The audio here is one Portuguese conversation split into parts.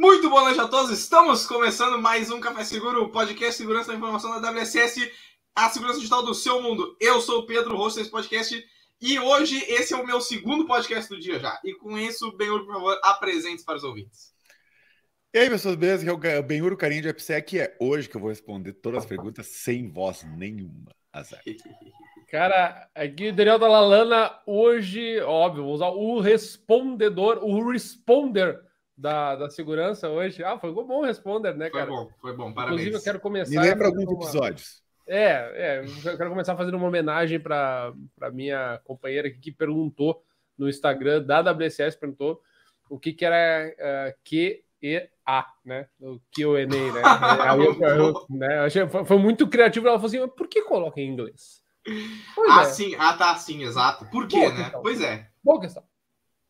Muito boa noite a todos. Estamos começando mais um Café Seguro, o podcast Segurança da Informação da WSS, a segurança digital do seu mundo. Eu sou o Pedro, host desse podcast, e hoje esse é o meu segundo podcast do dia já. E com isso, Benhur, por favor, apresente para os ouvintes. E aí, pessoas, beleza? Que é o Benhur Carinho de AppSec e é hoje que eu vou responder todas as perguntas sem voz nenhuma. Azar. Cara, aqui Daniel da Lalana, hoje, óbvio, vou usar o respondedor, o responder da, da segurança hoje. Ah, foi bom responder, né, cara? Foi bom, foi bom, parabéns. Inclusive, eu quero começar. Me lembra alguns uma... episódios. É, é, eu quero começar fazendo uma homenagem para minha companheira aqui que perguntou no Instagram da WSS, perguntou o que, que era uh, Q e A, né? O Q&A, né? Aí eu, eu, né? Achei, foi muito criativo. Ela falou assim, por que coloca em inglês? Pois ah, é. sim. Ah, tá, sim, exato. Por quê, Boa né? Questão. Pois é. Boa questão.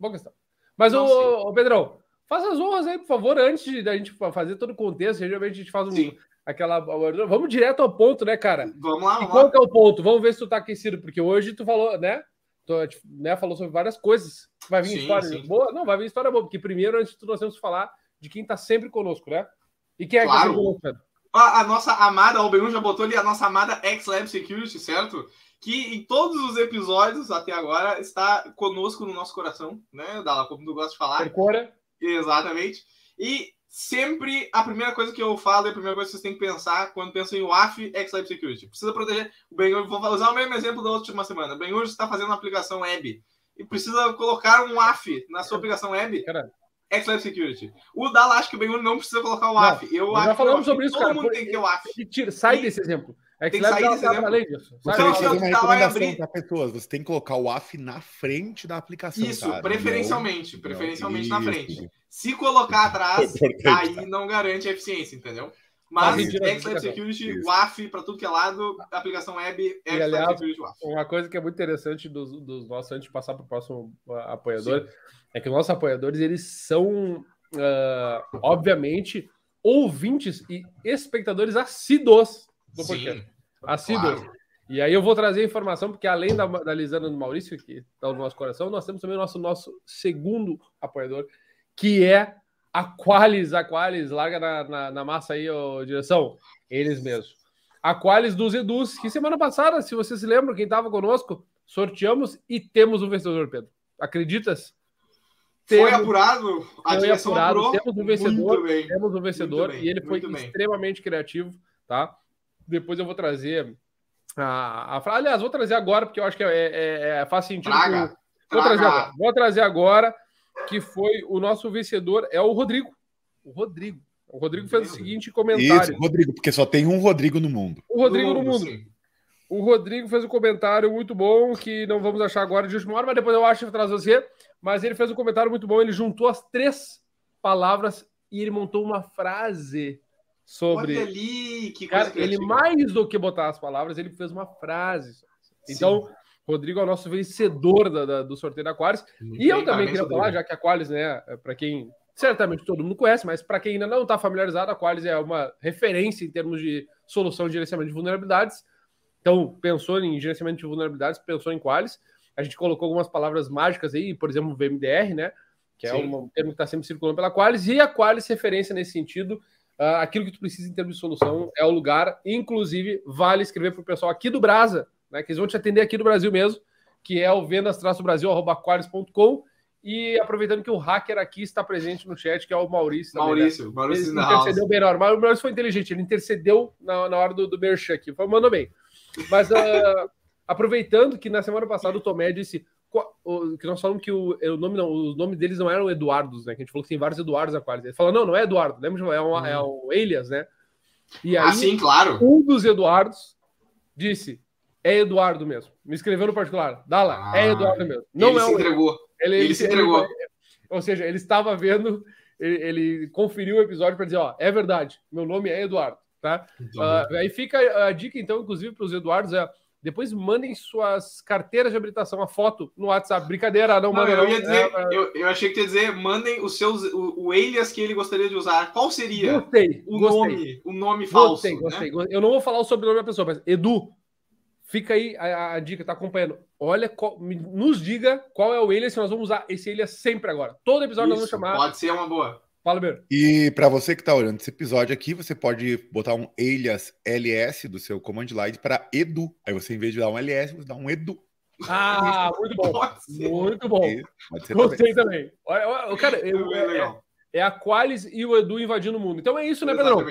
Boa questão. Mas, o, Pedrão, Faça as honras aí, por favor, antes da gente fazer todo o contexto. Geralmente a gente faz um, aquela. Vamos direto ao ponto, né, cara? Vamos lá, vamos e qual que é o ponto? Vamos ver se tu tá aquecido, porque hoje tu falou, né? Tu né, falou sobre várias coisas. Vai vir sim, história sim. boa? Não, vai vir história boa, porque primeiro, antes de tudo, nós temos que falar de quem tá sempre conosco, né? E quem é claro. que tá conosco, Pedro? A, a nossa amada, o Ben já botou ali a nossa amada X-Lab Security, certo? que em todos os episódios até agora está conosco no nosso coração, né, Dala, como tu gosta de falar. Percora. Exatamente. E sempre a primeira coisa que eu falo e a primeira coisa que vocês têm que pensar quando pensam em WAF é Security. Precisa proteger. O ben vou usar o mesmo exemplo da última semana. O ben está fazendo uma aplicação web e precisa colocar um WAF na sua aplicação web. Caramba. X-Lab Security. O Dala acha que o ben não precisa colocar o WAF. Não, eu acho já falamos sobre isso, todo cara. mundo tem que ter o WAF. Tira, sai desse exemplo. É que tem que sair desse exemplo. Além disso. Você tem que fazer uma recomendação para pessoas. Você tem que colocar o AF na frente da aplicação. Isso, cara, preferencialmente. Não, preferencialmente não, na frente. Se colocar atrás, aí não garante a eficiência, entendeu? Mas X-Lab Security, WAF para tudo que é lado, aplicação web, X-Lab Security WAF. Uma coisa que é muito interessante dos, dos nossos, antes de passar para o próximo apoiador, Sim. é que os nossos apoiadores, eles são, uh, obviamente, ouvintes e espectadores assíduos do podcast. Assíduos. Claro. E aí eu vou trazer informação, porque além da, da Lisana do Maurício, que está no nosso coração, nós temos também o nosso, nosso segundo apoiador, que é a Qualis. A Qualis, larga na, na, na massa aí, ô, direção. Eles mesmos. A Qualis dos Edus, que semana passada, se você se lembra, quem estava conosco, sorteamos e temos um vencedor, Pedro. Acreditas? Temos, foi apurado, a foi apurado, apurou. temos um vencedor, temos um vencedor bem, e ele foi extremamente criativo, tá? Depois eu vou trazer a, a, aliás, vou trazer agora porque eu acho que é, é, é faz sentido. Traga, vou, trazer agora, vou trazer agora que foi o nosso vencedor, é o Rodrigo. O Rodrigo. O Rodrigo fez o seguinte comentário. Isso, Rodrigo, porque só tem um Rodrigo no mundo. O Rodrigo no mundo. Sim. O Rodrigo fez um comentário muito bom, que não vamos achar agora de última hora, mas depois eu acho que traz você. Mas ele fez um comentário muito bom, ele juntou as três palavras e ele montou uma frase sobre. Olha ali, que coisa Cara, ele mais do que botar as palavras, ele fez uma frase. Então, Sim. Rodrigo é o nosso vencedor da, da, do sorteio da Aquarius. e eu também queria falar, já que a Aquarius, né, é para quem certamente todo mundo conhece, mas para quem ainda não está familiarizado, a Aquarius é uma referência em termos de solução de gerenciamento de vulnerabilidades. Então, pensou em gerenciamento de vulnerabilidades, pensou em Qualis. A gente colocou algumas palavras mágicas aí, por exemplo, VMDR, né? Que é um termo que está sempre circulando pela Qualis, e a Qualis referência nesse sentido. Uh, aquilo que tu precisa em termos de solução é o lugar. Inclusive, vale escrever para o pessoal aqui do Brasa, né? Que eles vão te atender aqui do Brasil mesmo, que é o vendas-brasil.com. E aproveitando que o hacker aqui está presente no chat, que é o Maurício. Maurício, também, né? Maurício ele intercedeu bem na hora. Mas o Maurício foi inteligente, ele intercedeu na, na hora do, do Merchan aqui. Foi, mandou bem. Mas uh, aproveitando que na semana passada o Tomé disse que nós falamos que o, o nome não, os nomes deles não eram Eduardos, né? Que a gente falou que tem vários Eduardos Aquários. Ele falou, não, não é Eduardo, lembra? É um, é um alias, né? E aí, ah, sim, claro. Um dos Eduardos disse: é Eduardo mesmo. Me escreveu no particular. Dá lá, é ah, é Eduardo mesmo. Não ele é se entregou. Ele, ele, ele se entregou. Ele, ou seja, ele estava vendo, ele, ele conferiu o episódio para dizer: ó, é verdade, meu nome é Eduardo. Tá? Uh, aí fica a dica, então, inclusive, para os Eduardos: é depois mandem suas carteiras de habilitação, a foto no WhatsApp. Brincadeira, não, não manda. Eu, ia dizer, é, eu, eu, achei que ia dizer, mandem os seus, o, o alias que ele gostaria de usar. Qual seria gostei, o gostei. nome, o nome falso? Gostei, né? gostei. Eu não vou falar o sobrenome da pessoa, mas Edu, fica aí a, a dica, tá acompanhando. Olha, qual, nos diga qual é o alias que nós vamos usar esse alias sempre agora. Todo episódio Isso, nós vamos chamar. Pode ser uma boa. Fala, Beiro. E para você que está olhando esse episódio aqui, você pode botar um alias LS do seu command line para Edu. Aí você, em vez de dar um LS, você dá um Edu. Ah, muito bom. Muito bom. Gostei também. também. Olha, olha, cara, eu, é, é, é, a Qualis e o Edu invadindo o mundo. Então é isso, né, Pedro?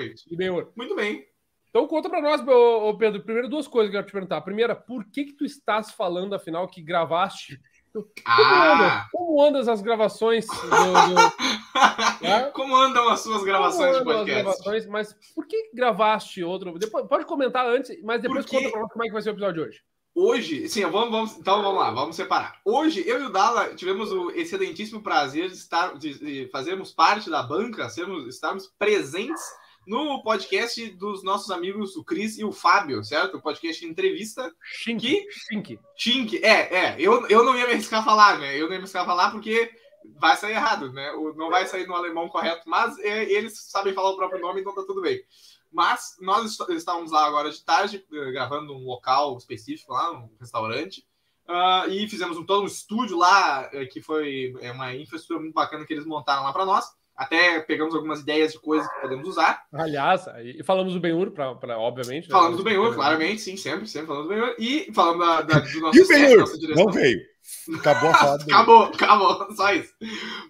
Muito bem. Então conta para nós, Pedro. Primeiro, duas coisas que eu quero te perguntar. Primeira, por que que tu estás falando, afinal, que gravaste ah. como andam as gravações? Do, do... Como andam as suas gravações de podcast? Gravações, mas por que gravaste outro? Depois, pode comentar antes, mas depois Porque... conta pra nós como é que vai ser o episódio de hoje. Hoje, sim, vamos, vamos, então vamos lá, vamos separar. Hoje, eu e o Dala tivemos o excelentíssimo prazer de, estar, de, de fazermos parte da banca, sermos, estarmos presentes no podcast dos nossos amigos, o Cris e o Fábio, certo? O podcast de entrevista. Shink. Shink. Shink. É, é. Eu, eu não ia me arriscar a falar, né? Eu não ia me arriscar a falar porque vai sair errado, né? Não vai sair no alemão correto, mas é, eles sabem falar o próprio nome, então tá tudo bem. Mas nós estávamos lá agora de tarde, eh, gravando um local específico lá, um restaurante. Uh, e fizemos um, todo um estúdio lá, eh, que foi é uma infraestrutura muito bacana que eles montaram lá para nós. Até pegamos algumas ideias de coisas que podemos usar. Aliás, e falamos do Benhur, pra, pra, obviamente. Né? Falamos do Benhur, claramente, sim, sempre, sempre falamos do Benhur. E falamos da, da, do nosso e o Benhur? Não veio. Acabou a fala Acabou, acabou, só isso.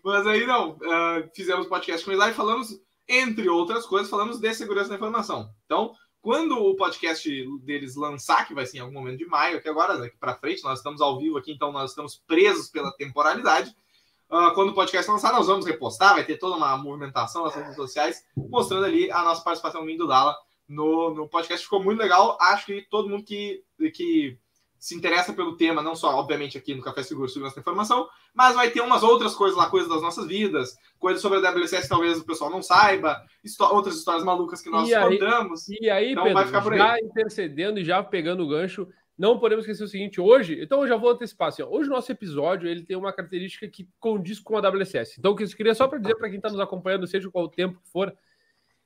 Mas aí não, uh, fizemos podcast com eles lá e falamos, entre outras coisas, falamos de segurança da informação. Então, quando o podcast deles lançar, que vai ser em algum momento de maio, que agora, daqui para frente, nós estamos ao vivo aqui, então nós estamos presos pela temporalidade. Uh, quando o podcast lançar, nós vamos repostar, vai ter toda uma movimentação nas redes sociais, mostrando ali a nossa participação do Dala no, no podcast. Ficou muito legal. Acho que todo mundo que, que se interessa pelo tema, não só, obviamente, aqui no Café Seguro Segurança da Informação, mas vai ter umas outras coisas lá, coisas das nossas vidas, coisas sobre a WSS que talvez o pessoal não saiba, outras histórias malucas que nós e contamos. Aí, e aí, então Pedro, vai ficar por aí. já intercedendo e já pegando o gancho, não podemos esquecer o seguinte, hoje, então eu já vou antecipar assim, ó, hoje o nosso episódio ele tem uma característica que condiz com a WCS. Então, o que eu queria só para dizer para quem está nos acompanhando, seja qual o tempo que for,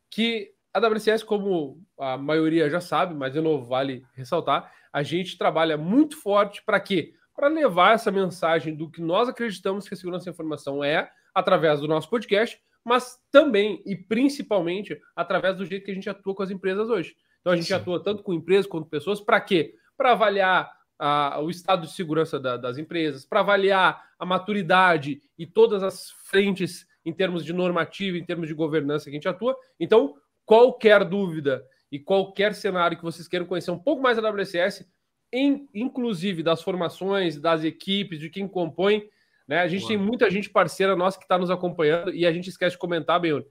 que a WCS, como a maioria já sabe, mas de novo vale ressaltar, a gente trabalha muito forte para quê? Para levar essa mensagem do que nós acreditamos que a segurança da informação é, através do nosso podcast, mas também e principalmente através do jeito que a gente atua com as empresas hoje. Então a gente Sim. atua tanto com empresas quanto pessoas, para quê? Para avaliar a, o estado de segurança da, das empresas, para avaliar a maturidade e todas as frentes em termos de normativa, em termos de governança que a gente atua. Então, qualquer dúvida e qualquer cenário que vocês queiram conhecer um pouco mais da WCS, em, inclusive das formações, das equipes, de quem compõe, né? A gente tem muita gente parceira nossa que está nos acompanhando e a gente esquece de comentar, bem, uh,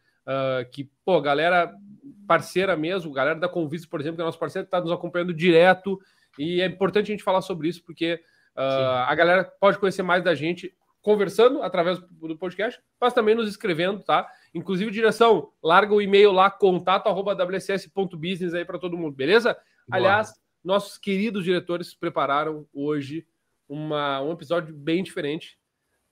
que, pô, galera parceira mesmo, galera da Convite, por exemplo, que é nosso parceiro, está nos acompanhando direto e é importante a gente falar sobre isso, porque uh, a galera pode conhecer mais da gente conversando através do podcast, mas também nos escrevendo, tá? Inclusive, direção, larga o e-mail lá, contato arroba wcs.business aí para todo mundo, beleza? Boa. Aliás, nossos queridos diretores prepararam hoje uma, um episódio bem diferente,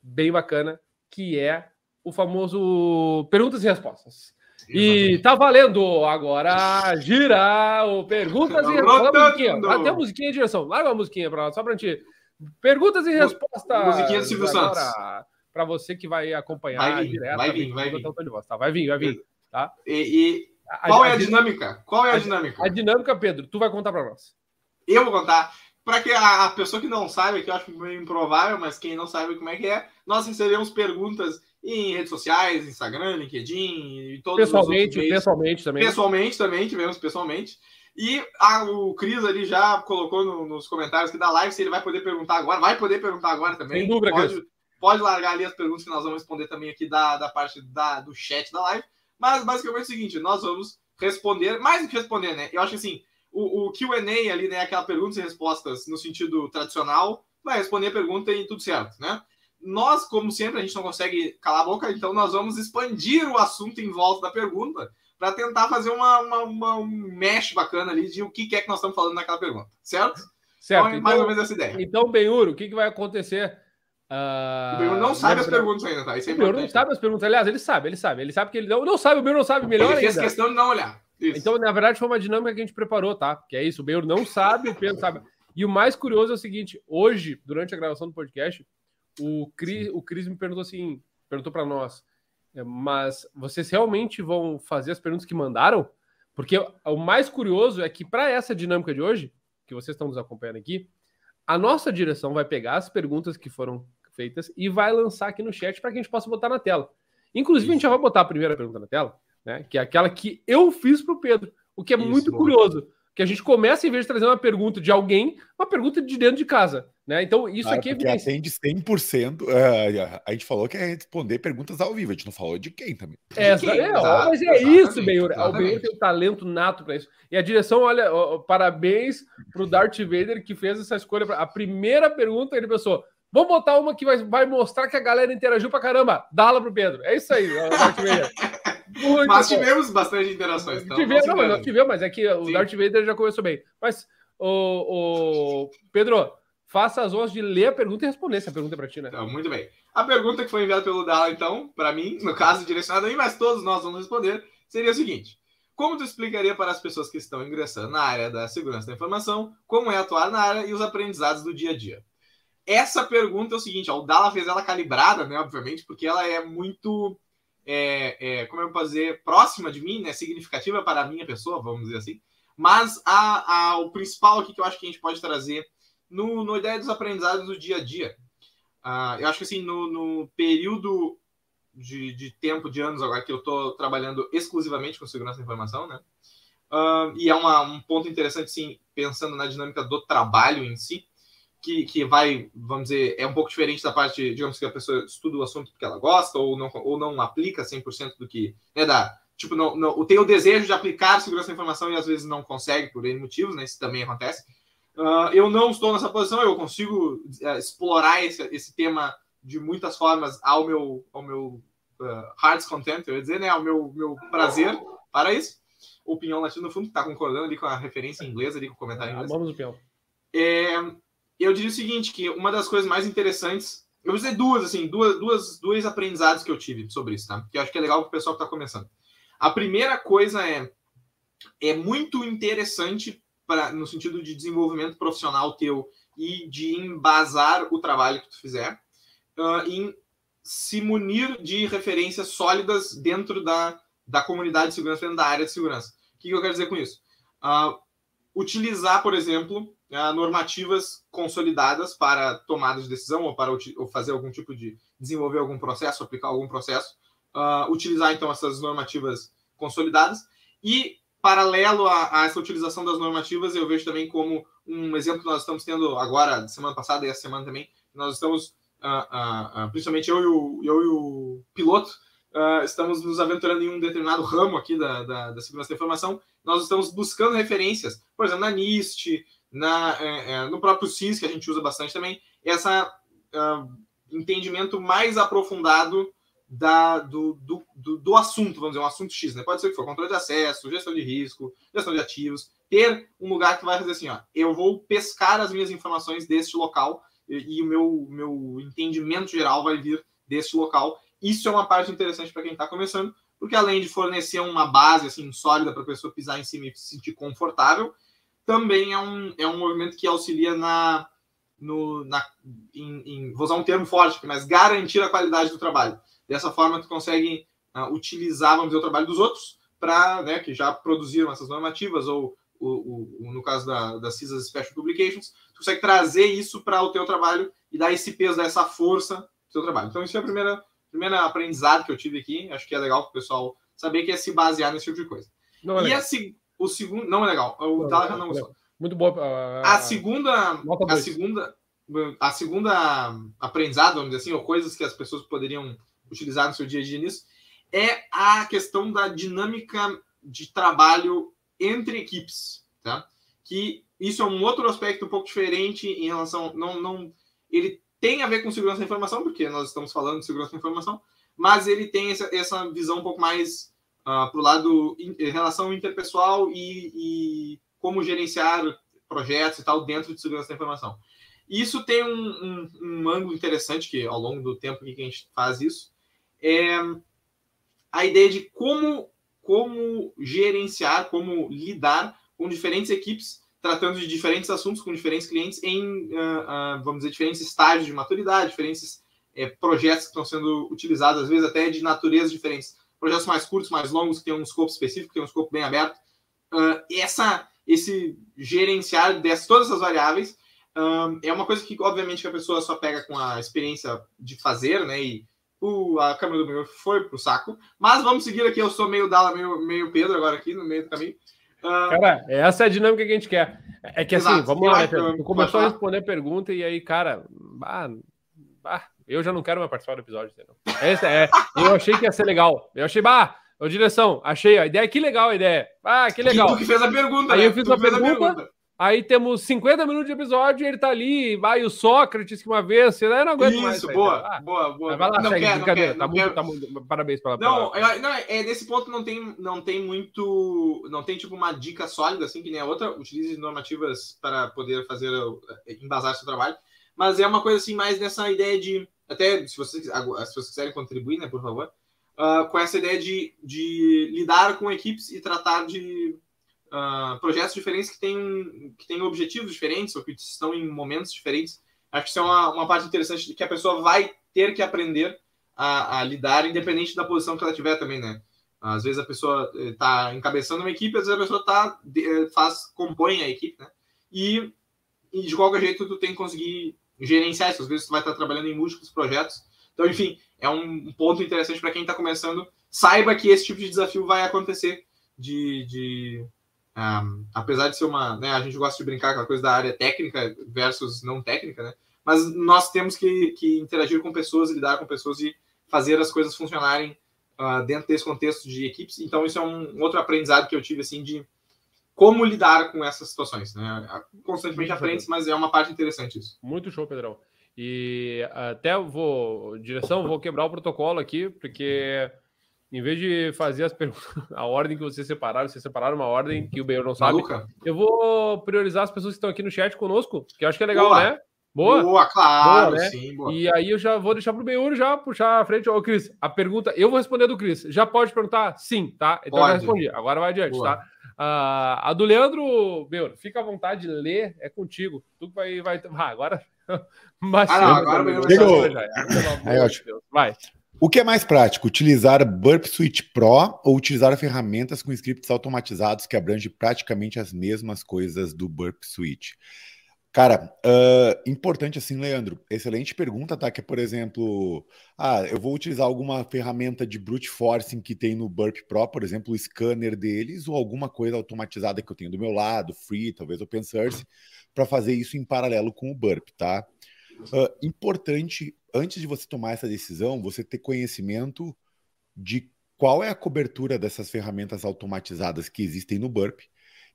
bem bacana, que é o famoso perguntas e respostas. E tá valendo agora. Gira o perguntas e respostas. musiquinha. Até a musiquinha de direção. Larga a musiquinha pra, só pra gente. Perguntas e respostas. Musiquinha do Silvio Santos. Para você que vai acompanhar vai vir, direto. Vai vir, vai vir. Voz, tá? Vai vir, vai vir. Tá? E, e qual a, é a, a dinâmica? Qual é a, a, dinâmica? A dinâmica, Pedro, tu vai contar para nós. Eu vou contar. Para que a, pessoa que não sabe, que eu acho meio improvável, mas quem não sabe como é que é, nós recebemos perguntas em redes sociais, Instagram, LinkedIn e todos pessoalmente, os pessoalmente também. Pessoalmente também, tivemos pessoalmente. E a, o Cris ali já colocou no, nos comentários que da live se ele vai poder perguntar agora. Vai poder perguntar agora também. Sem dúvida, pode, pode largar ali as perguntas que nós vamos responder também aqui da, da parte da, do chat da live. Mas basicamente é o seguinte: nós vamos responder, mais do que responder, né? Eu acho que assim, o, o QA ali, né? Aquela perguntas e respostas no sentido tradicional, vai responder a pergunta e tudo certo, né? Nós, como sempre, a gente não consegue calar a boca, então nós vamos expandir o assunto em volta da pergunta para tentar fazer uma, uma, uma, um mesh bacana ali de o que é que nós estamos falando naquela pergunta, certo? Certo. Então, é mais ou menos essa ideia. Então, Benhuro, o que, que vai acontecer? Uh... O Benhuro não sabe as perguntas ainda, tá? Isso é o Benhuro não sabe as perguntas. Aliás, ele sabe, ele sabe. Ele sabe que ele não, não sabe, o Benhuro não sabe melhor ele fez ainda. questão de não olhar. Isso. Então, na verdade, foi uma dinâmica que a gente preparou, tá? Que é isso, o Benhuro não sabe, o Pedro sabe. E o mais curioso é o seguinte, hoje, durante a gravação do podcast, o Cris, o Cris me perguntou assim, perguntou para nós, mas vocês realmente vão fazer as perguntas que mandaram? Porque o mais curioso é que para essa dinâmica de hoje, que vocês estão nos acompanhando aqui, a nossa direção vai pegar as perguntas que foram feitas e vai lançar aqui no chat para que a gente possa botar na tela. Inclusive, Isso. a gente já vai botar a primeira pergunta na tela, né? Que é aquela que eu fiz para o Pedro, o que é Isso, muito bom. curioso que a gente começa, em vez de trazer uma pergunta de alguém, uma pergunta de dentro de casa. Né? Então, isso aqui é evidência. atende 100%. Uh, a gente falou que é responder perguntas ao vivo, a gente não falou de quem também. É, quem, é, mas é isso, Benhur. O Benhur tem um talento nato para isso. E a direção, olha, ó, parabéns para o Darth Vader que fez essa escolha. A primeira pergunta, ele pensou: vamos botar uma que vai, vai mostrar que a galera interagiu para caramba. Dá-la pro Pedro. É isso aí, Darth Vader. Muito mas bom. tivemos bastante interações. Então tivemos, não, nós tivemos, mas é que o Sim. Darth Vader já começou bem. Mas, o, o Pedro, faça as honras de ler a pergunta e responder essa pergunta para ti, né? Então, muito bem. A pergunta que foi enviada pelo Dala, então, para mim, no caso direcionada a mim, mas todos nós vamos responder, seria o seguinte: Como tu explicaria para as pessoas que estão ingressando na área da segurança da informação como é atuar na área e os aprendizados do dia a dia? Essa pergunta é o seguinte: ó, o Dala fez ela calibrada, né, obviamente, porque ela é muito é, é, como eu posso próxima de mim, né, significativa para a minha pessoa, vamos dizer assim. Mas a, a, o principal aqui que eu acho que a gente pode trazer no, no ideia dos aprendizados do dia a dia. Uh, eu acho que assim, no, no período de, de, tempo, de anos agora que eu estou trabalhando exclusivamente com segurança da informação, né? Uh, e é uma, um ponto interessante, sim, pensando na dinâmica do trabalho em si que, que vai, vamos dizer, é um pouco diferente da parte, digamos que a pessoa estuda o assunto porque ela gosta ou não, ou não aplica 100% do que, né, da, tipo, não, não, tem o desejo de aplicar segurança da informação e às vezes não consegue por N motivos, né, isso também acontece. Uh, eu não estou nessa posição, eu consigo uh, explorar esse, esse tema de muitas formas ao meu, ao meu uh, heart's content, eu ia dizer, né, ao meu, meu prazer para isso. O Pinhão latino no fundo está concordando ali com a referência inglesa ali com o comentário inglês. Vamos. É, eu diria o seguinte, que uma das coisas mais interessantes, eu vou dizer duas, assim, duas, duas, dois aprendizados que eu tive sobre isso, tá? Que eu acho que é legal para o pessoal que está começando. A primeira coisa é, é muito interessante para no sentido de desenvolvimento profissional teu e de embasar o trabalho que tu fizer, uh, em se munir de referências sólidas dentro da, da comunidade de segurança, dentro da área de segurança. O que, que eu quero dizer com isso? Uh, utilizar, por exemplo, normativas consolidadas para tomada de decisão ou para ou fazer algum tipo de desenvolver algum processo, aplicar algum processo, uh, utilizar então essas normativas consolidadas. E paralelo a, a, essa utilização das normativas, eu vejo também como um exemplo que nós estamos tendo agora, semana passada e essa semana também, nós estamos, uh, principalmente eu e o, eu e o piloto, uh, estamos nos aventurando em um determinado ramo aqui da, da, da, segurança da informação, nós estamos buscando referências, por exemplo, na NIST, na, é, é, no próprio CIS, que a gente usa bastante também, essa entendimento mais aprofundado da, do, do, do, do, assunto, vamos dizer, um assunto X, né? Pode ser que for controle de acesso, gestão de risco, gestão de ativos, ter um lugar que vai fazer assim, ó, eu vou pescar as minhas informações deste local e, e o meu, meu entendimento geral vai vir deste local. Isso é uma parte interessante para quem está começando, porque além de fornecer uma base assim sólida para a pessoa pisar em cima e se sentir confortável, também é um, é um movimento que auxilia na, no, na em, em, vou usar um termo forte, mas garantir a qualidade do trabalho. Dessa forma, tu consegue uh, utilizar, vamos dizer, o trabalho dos outros para, né, que já produziram essas normativas, ou o, o, no caso da, das CISAs Special Publications, tu consegue trazer isso para o teu trabalho e dar esse peso, dar essa força do teu trabalho. Então, isso é a primeira, primeira aprendizado que eu tive aqui. Acho que é legal para o pessoal saber que é se basear nesse tipo de coisa. Não é e a, o segundo. Não é legal. O Dala não gostou. Muito boa. Uh, a segunda. A segunda. A segunda aprendizado, vamos dizer assim, ou coisas que as pessoas poderiam utilizar no seu dia a dia nisso, é a questão da dinâmica de trabalho entre equipes, tá? Que isso é um outro aspecto um pouco diferente em relação não não ele tem a ver com segurança da informação, porque nós estamos falando de segurança da informação, mas ele tem essa, essa visão um pouco mais uh, ah, para o lado in, relação interpessoal e, e, como gerenciar projetos e tal dentro de segurança da informação. Isso tem um, um, um ângulo interessante que ao longo do tempo que a gente faz isso, é a ideia de como, como gerenciar, como lidar com diferentes equipes, tratando de diferentes assuntos com diferentes clientes em, uh, uh, vamos dizer, diferentes estágios de maturidade, diferentes é, projetos que estão sendo utilizados, às vezes até de naturezas diferentes. Projetos mais curtos, mais longos, que tem um escopo específico, tem um escopo bem aberto. Uh, essa, esse gerenciar dessas, todas essas variáveis um, é uma coisa que, obviamente, que a pessoa só pega com a experiência de fazer, né? E o, a câmera do meu foi pro saco. Mas vamos seguir aqui. Eu sou meio Dala, meio, meio Pedro agora aqui no meio do caminho. Uh, cara, essa é a dinâmica que a gente quer. É que assim, Exato. vamos lá, né, Pedro? Tu começou a responder a pergunta e aí, cara, bah, bah, eu já não quero mais participar do episódio, entendeu? É, eu achei que ia ser legal. Eu achei, bah, ô direção, achei a ideia, que legal a ideia. Ah, que legal. tu que fez a pergunta, Aí né? eu fiz a pergunta, a pergunta, Aí temos 50 minutos de episódio e ele tá ali, vai o Sócrates que uma vez, você não aguenta Isso, mais. Isso, boa, ah, boa, boa. Vai lá, não segue, quer, brincadeira. Não quer, tá, muito, tá muito, parabéns pela Não, é, não, é, nesse ponto não tem, não tem muito, não tem tipo uma dica sólida assim que nem a outra, utilize normativas para poder fazer, eh, embasar seu trabalho, mas é uma coisa assim mais nessa ideia de, até se vocês, se vocês quiserem contribuir, né, por favor, uh, com essa ideia de, de lidar com equipes e tratar de uh, projetos diferentes que têm, que têm objetivos diferentes ou que estão em momentos diferentes. Acho que isso é uma, uma parte interessante que a pessoa vai ter que aprender a, a lidar, independente da posição que ela tiver também, né? Às vezes a pessoa está encabeçando uma equipe, às vezes a pessoa tá, faz, compõe a equipe, né? E, e de qualquer jeito tu tem que conseguir gerenciar isso. Às vezes tu vai estar trabalhando em múltiplos projetos. Então, enfim, é um ponto interessante para quem está começando. Saiba que esse tipo de desafio vai acontecer de, de um, apesar de ser uma, né, a gente gosta de brincar com a coisa da área técnica versus não técnica, né? Mas nós temos que, que interagir com pessoas, lidar com pessoas e fazer as coisas funcionarem uh, dentro desse contexto de equipes. Então isso é um outro aprendizado que eu tive assim de como lidar com essas situações, né? Constantemente aprende, mas é uma parte interessante isso. Muito show, Pedrão. E até vou, direção, vou quebrar o protocolo aqui, porque em vez de fazer as perguntas, a ordem que vocês separaram, vocês separaram uma ordem que o Benhor não sabe. Maluca. Eu vou priorizar as pessoas que estão aqui no chat conosco, que eu acho que é legal, boa. né? Boa? Boa, claro, boa, né? sim. Boa. E aí eu já vou deixar para o Benhur já puxar a frente. Ô, Cris, a pergunta, eu vou responder do Cris. Já pode perguntar? Sim, tá? Então pode. eu já respondi. Agora vai adiante, boa. tá? Uh, a do Leandro, Benhur, fica à vontade de ler, é contigo. Tu vai. vai... Ah, agora. Mas, ah, não, agora o Benhur vai. Vai. O que é mais prático, utilizar Burp Suite Pro ou utilizar ferramentas com scripts automatizados que abrangem praticamente as mesmas coisas do Burp Suite? Cara, uh, importante assim, Leandro, excelente pergunta, tá? Que por exemplo, ah, eu vou utilizar alguma ferramenta de brute forcing que tem no Burp Pro, por exemplo, o scanner deles, ou alguma coisa automatizada que eu tenho do meu lado, Free, talvez Open Source, para fazer isso em paralelo com o Burp, tá? Uh, importante antes de você tomar essa decisão, você ter conhecimento de qual é a cobertura dessas ferramentas automatizadas que existem no Burp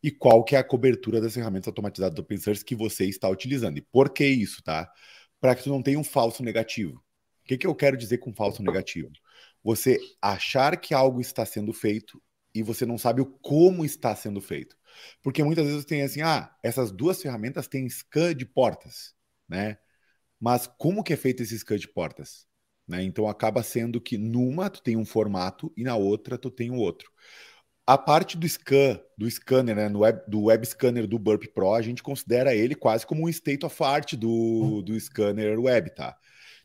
e qual que é a cobertura das ferramentas automatizadas do open source que você está utilizando. E por que isso, tá? Para que tu não tenha um falso negativo. O que, que eu quero dizer com falso negativo? Você achar que algo está sendo feito e você não sabe o como está sendo feito. Porque muitas vezes tem assim, ah, essas duas ferramentas têm scan de portas, né? Mas como que é feito esse scan de portas? Né? Então acaba sendo que numa tu tem um formato e na outra tu tem o outro. A parte do scan, do scanner, né, web, do web scanner do Burp Pro, a gente considera ele quase como um state of art do, do scanner web, tá?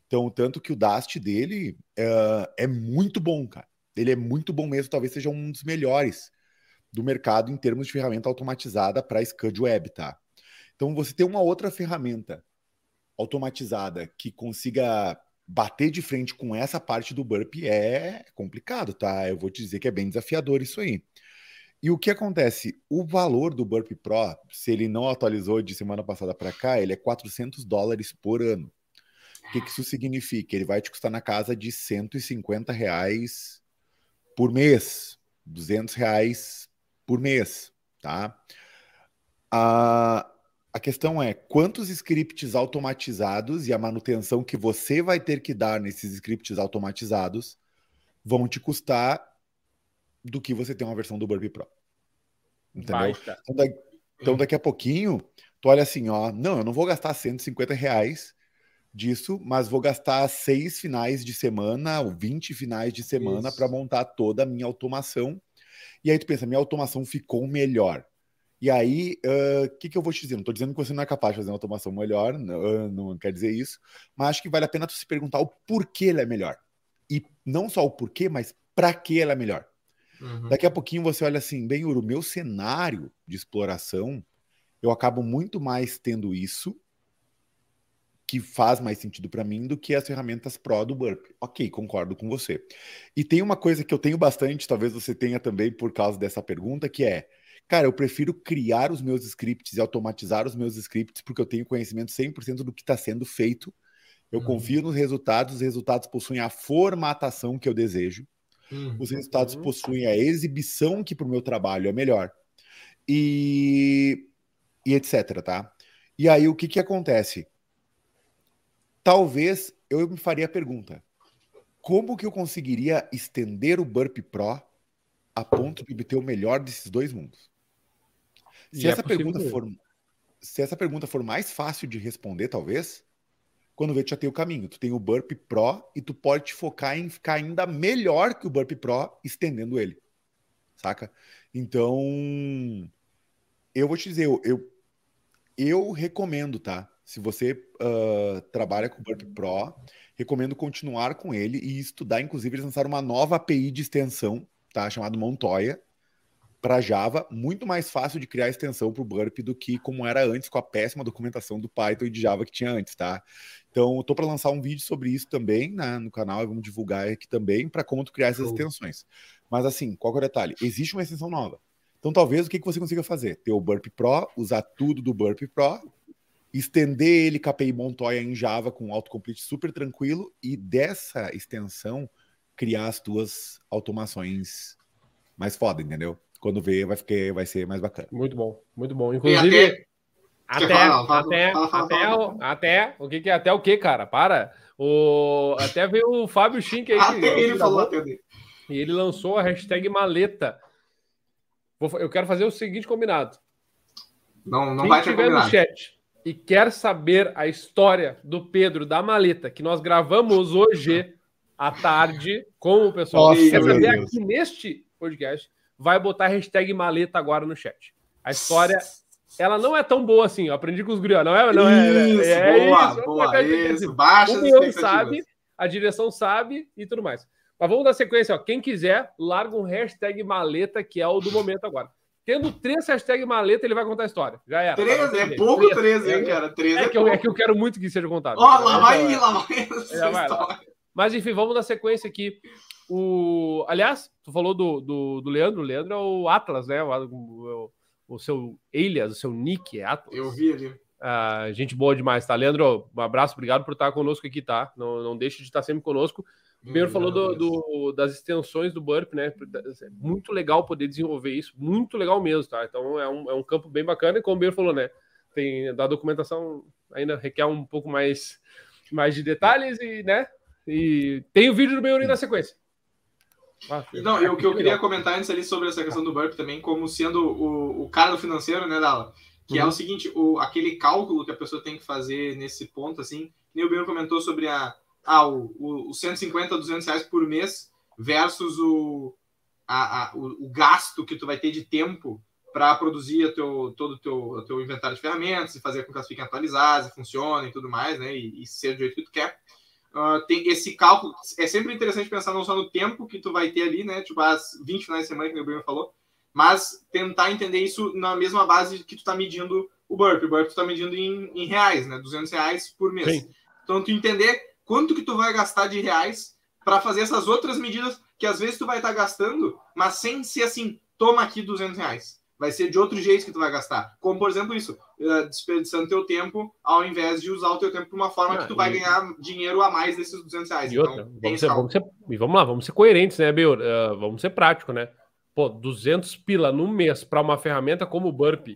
Então, tanto que o Dast dele é, é muito bom, cara. Ele é muito bom mesmo, talvez seja um dos melhores do mercado em termos de ferramenta automatizada para scan de web, tá? Então, você tem uma outra ferramenta automatizada que consiga bater de frente com essa parte do burp é complicado, tá? Eu vou te dizer que é bem desafiador isso aí. E o que acontece? O valor do Burp Pro, se ele não atualizou de semana passada para cá, ele é 400 dólares por ano. O que, que isso significa? Ele vai te custar na casa de 150 reais por mês, 200 reais por mês, tá? Ah, a questão é quantos scripts automatizados e a manutenção que você vai ter que dar nesses scripts automatizados vão te custar do que você tem uma versão do Burp Pro. Entendeu? Então, da, então, daqui a pouquinho, tu olha assim, ó, não, eu não vou gastar 150 reais disso, mas vou gastar seis finais de semana ou 20 finais de semana para montar toda a minha automação. E aí tu pensa, minha automação ficou melhor. E aí, o uh, que, que eu vou te dizer? Não estou dizendo que você não é capaz de fazer uma automação melhor, não, não quer dizer isso, mas acho que vale a pena tu se perguntar o porquê ela é melhor. E não só o porquê, mas para que ela é melhor. Uhum. Daqui a pouquinho você olha assim, bem, o meu cenário de exploração, eu acabo muito mais tendo isso que faz mais sentido para mim do que as ferramentas Pro do Burp. Ok, concordo com você. E tem uma coisa que eu tenho bastante, talvez você tenha também por causa dessa pergunta, que é, cara, eu prefiro criar os meus scripts e automatizar os meus scripts porque eu tenho conhecimento 100% do que está sendo feito. Eu uhum. confio nos resultados, os resultados possuem a formatação que eu desejo. Uhum. Os resultados uhum. possuem a exibição que para o meu trabalho é melhor. E, e etc, tá? E aí o que que acontece? talvez eu me faria a pergunta: como que eu conseguiria estender o Burp Pro a ponto de obter o melhor desses dois mundos? Se é essa pergunta for se essa pergunta for mais fácil de responder, talvez, quando vê tu já tem o caminho. Tu tem o Burp Pro e tu pode te focar em ficar ainda melhor que o Burp Pro estendendo ele. Saca? Então, eu vou te dizer, eu, eu, eu recomendo, tá? Se você uh, trabalha com o Burp Pro, recomendo continuar com ele e estudar. Inclusive, eles lançaram uma nova API de extensão, tá? Chamada Montoya, para Java. Muito mais fácil de criar extensão para o Burp do que como era antes, com a péssima documentação do Python e de Java que tinha antes, tá? Então, eu tô para lançar um vídeo sobre isso também né, no canal e vamos divulgar aqui também para como tu criar essas extensões. Mas assim, qual é o detalhe? Existe uma extensão nova. Então, talvez o que, que você consiga fazer? Ter o Burp Pro, usar tudo do Burp Pro estender ele KPI Montoya em Java com autocomplete super tranquilo e dessa extensão criar as tuas automações mais foda, entendeu? Quando ver, vai, ficar, vai ser mais bacana. Muito bom, muito bom. Inclusive, até, até, até, até, o que que é até o que, cara? Para. O, até veio o Fábio Schink aí. Até ele falou até E ele lançou a hashtag maleta. eu quero fazer o seguinte combinado. Não, não Quem vai tiver combinado. no chat e quer saber a história do Pedro da maleta que nós gravamos hoje à tarde com o pessoal Nossa, quer saber aqui neste podcast, vai botar a hashtag maleta agora no chat. A história, ela não é tão boa assim. Eu aprendi com os grios, não é? Não é, isso, é, boa, isso, boa, isso. Baixa o meu sabe, a direção sabe e tudo mais. Mas vamos dar sequência, ó. Quem quiser, larga um hashtag maleta, que é o do momento agora. Tendo três hashtags maleta, ele vai contar a história. Já era. Três, é pouco três, hein, cara? Três é, é, que eu, é, que eu, quero muito que seja contado. Ó, oh, lá vai lá vai Mas enfim, vamos na sequência aqui. O... Aliás, tu falou do, do, do Leandro. O Leandro é o Atlas, né? O, o, o seu alias, o seu nick é Atlas. Eu vi ali. Ah, gente boa demais, tá? Leandro, um abraço, obrigado por estar conosco aqui, tá? Não, não deixe de estar sempre conosco. O Beiro falou do, do, das extensões do Burp, né? É muito legal poder desenvolver isso, muito legal mesmo, tá? Então é um, é um campo bem bacana, e como o Beiro falou, né? Tem, da documentação ainda requer um pouco mais, mais de detalhes e, né? E tem o vídeo do Beiro na sequência. Ah, Não, e o que eu queria comentar antes ali sobre essa questão do Burp também, como sendo o, o cara do financeiro, né, Dala? Que uhum. é o seguinte, o, aquele cálculo que a pessoa tem que fazer nesse ponto, assim, nem o Beiro comentou sobre a ah, o, o, o 150, 200 reais por mês versus o, a, a, o, o, gasto que tu vai ter de tempo para produzir teu, todo o teu, teu inventário de ferramentas e fazer com que elas fiquem atualizadas e funcionem e tudo mais, né? E, e ser do jeito que tu quer. Uh, tem esse cálculo. É sempre interessante pensar não só no tempo que tu vai ter ali, né? Tipo, as 20 finais de semana que o Bruno falou, mas tentar entender isso na mesma base que tu tá medindo o burp. O burp tu tá medindo em, em reais, né? 200 reais por mês. Sim. Então, tu entender quanto que tu vai gastar de reais para fazer essas outras medidas que às vezes tu vai estar tá gastando, mas sem ser assim, toma aqui 200 reais. Vai ser de outro jeito que tu vai gastar. Como, por exemplo, isso, uh, desperdiçando teu tempo ao invés de usar o teu tempo de uma forma ah, que tu vai ganhar dinheiro a mais desses 200 reais. E então, outra, vamos, ser, vamos, ser, e vamos lá, vamos ser coerentes, né, Beur? Uh, vamos ser prático, né? Pô, 200 pila no mês para uma ferramenta como o Burp.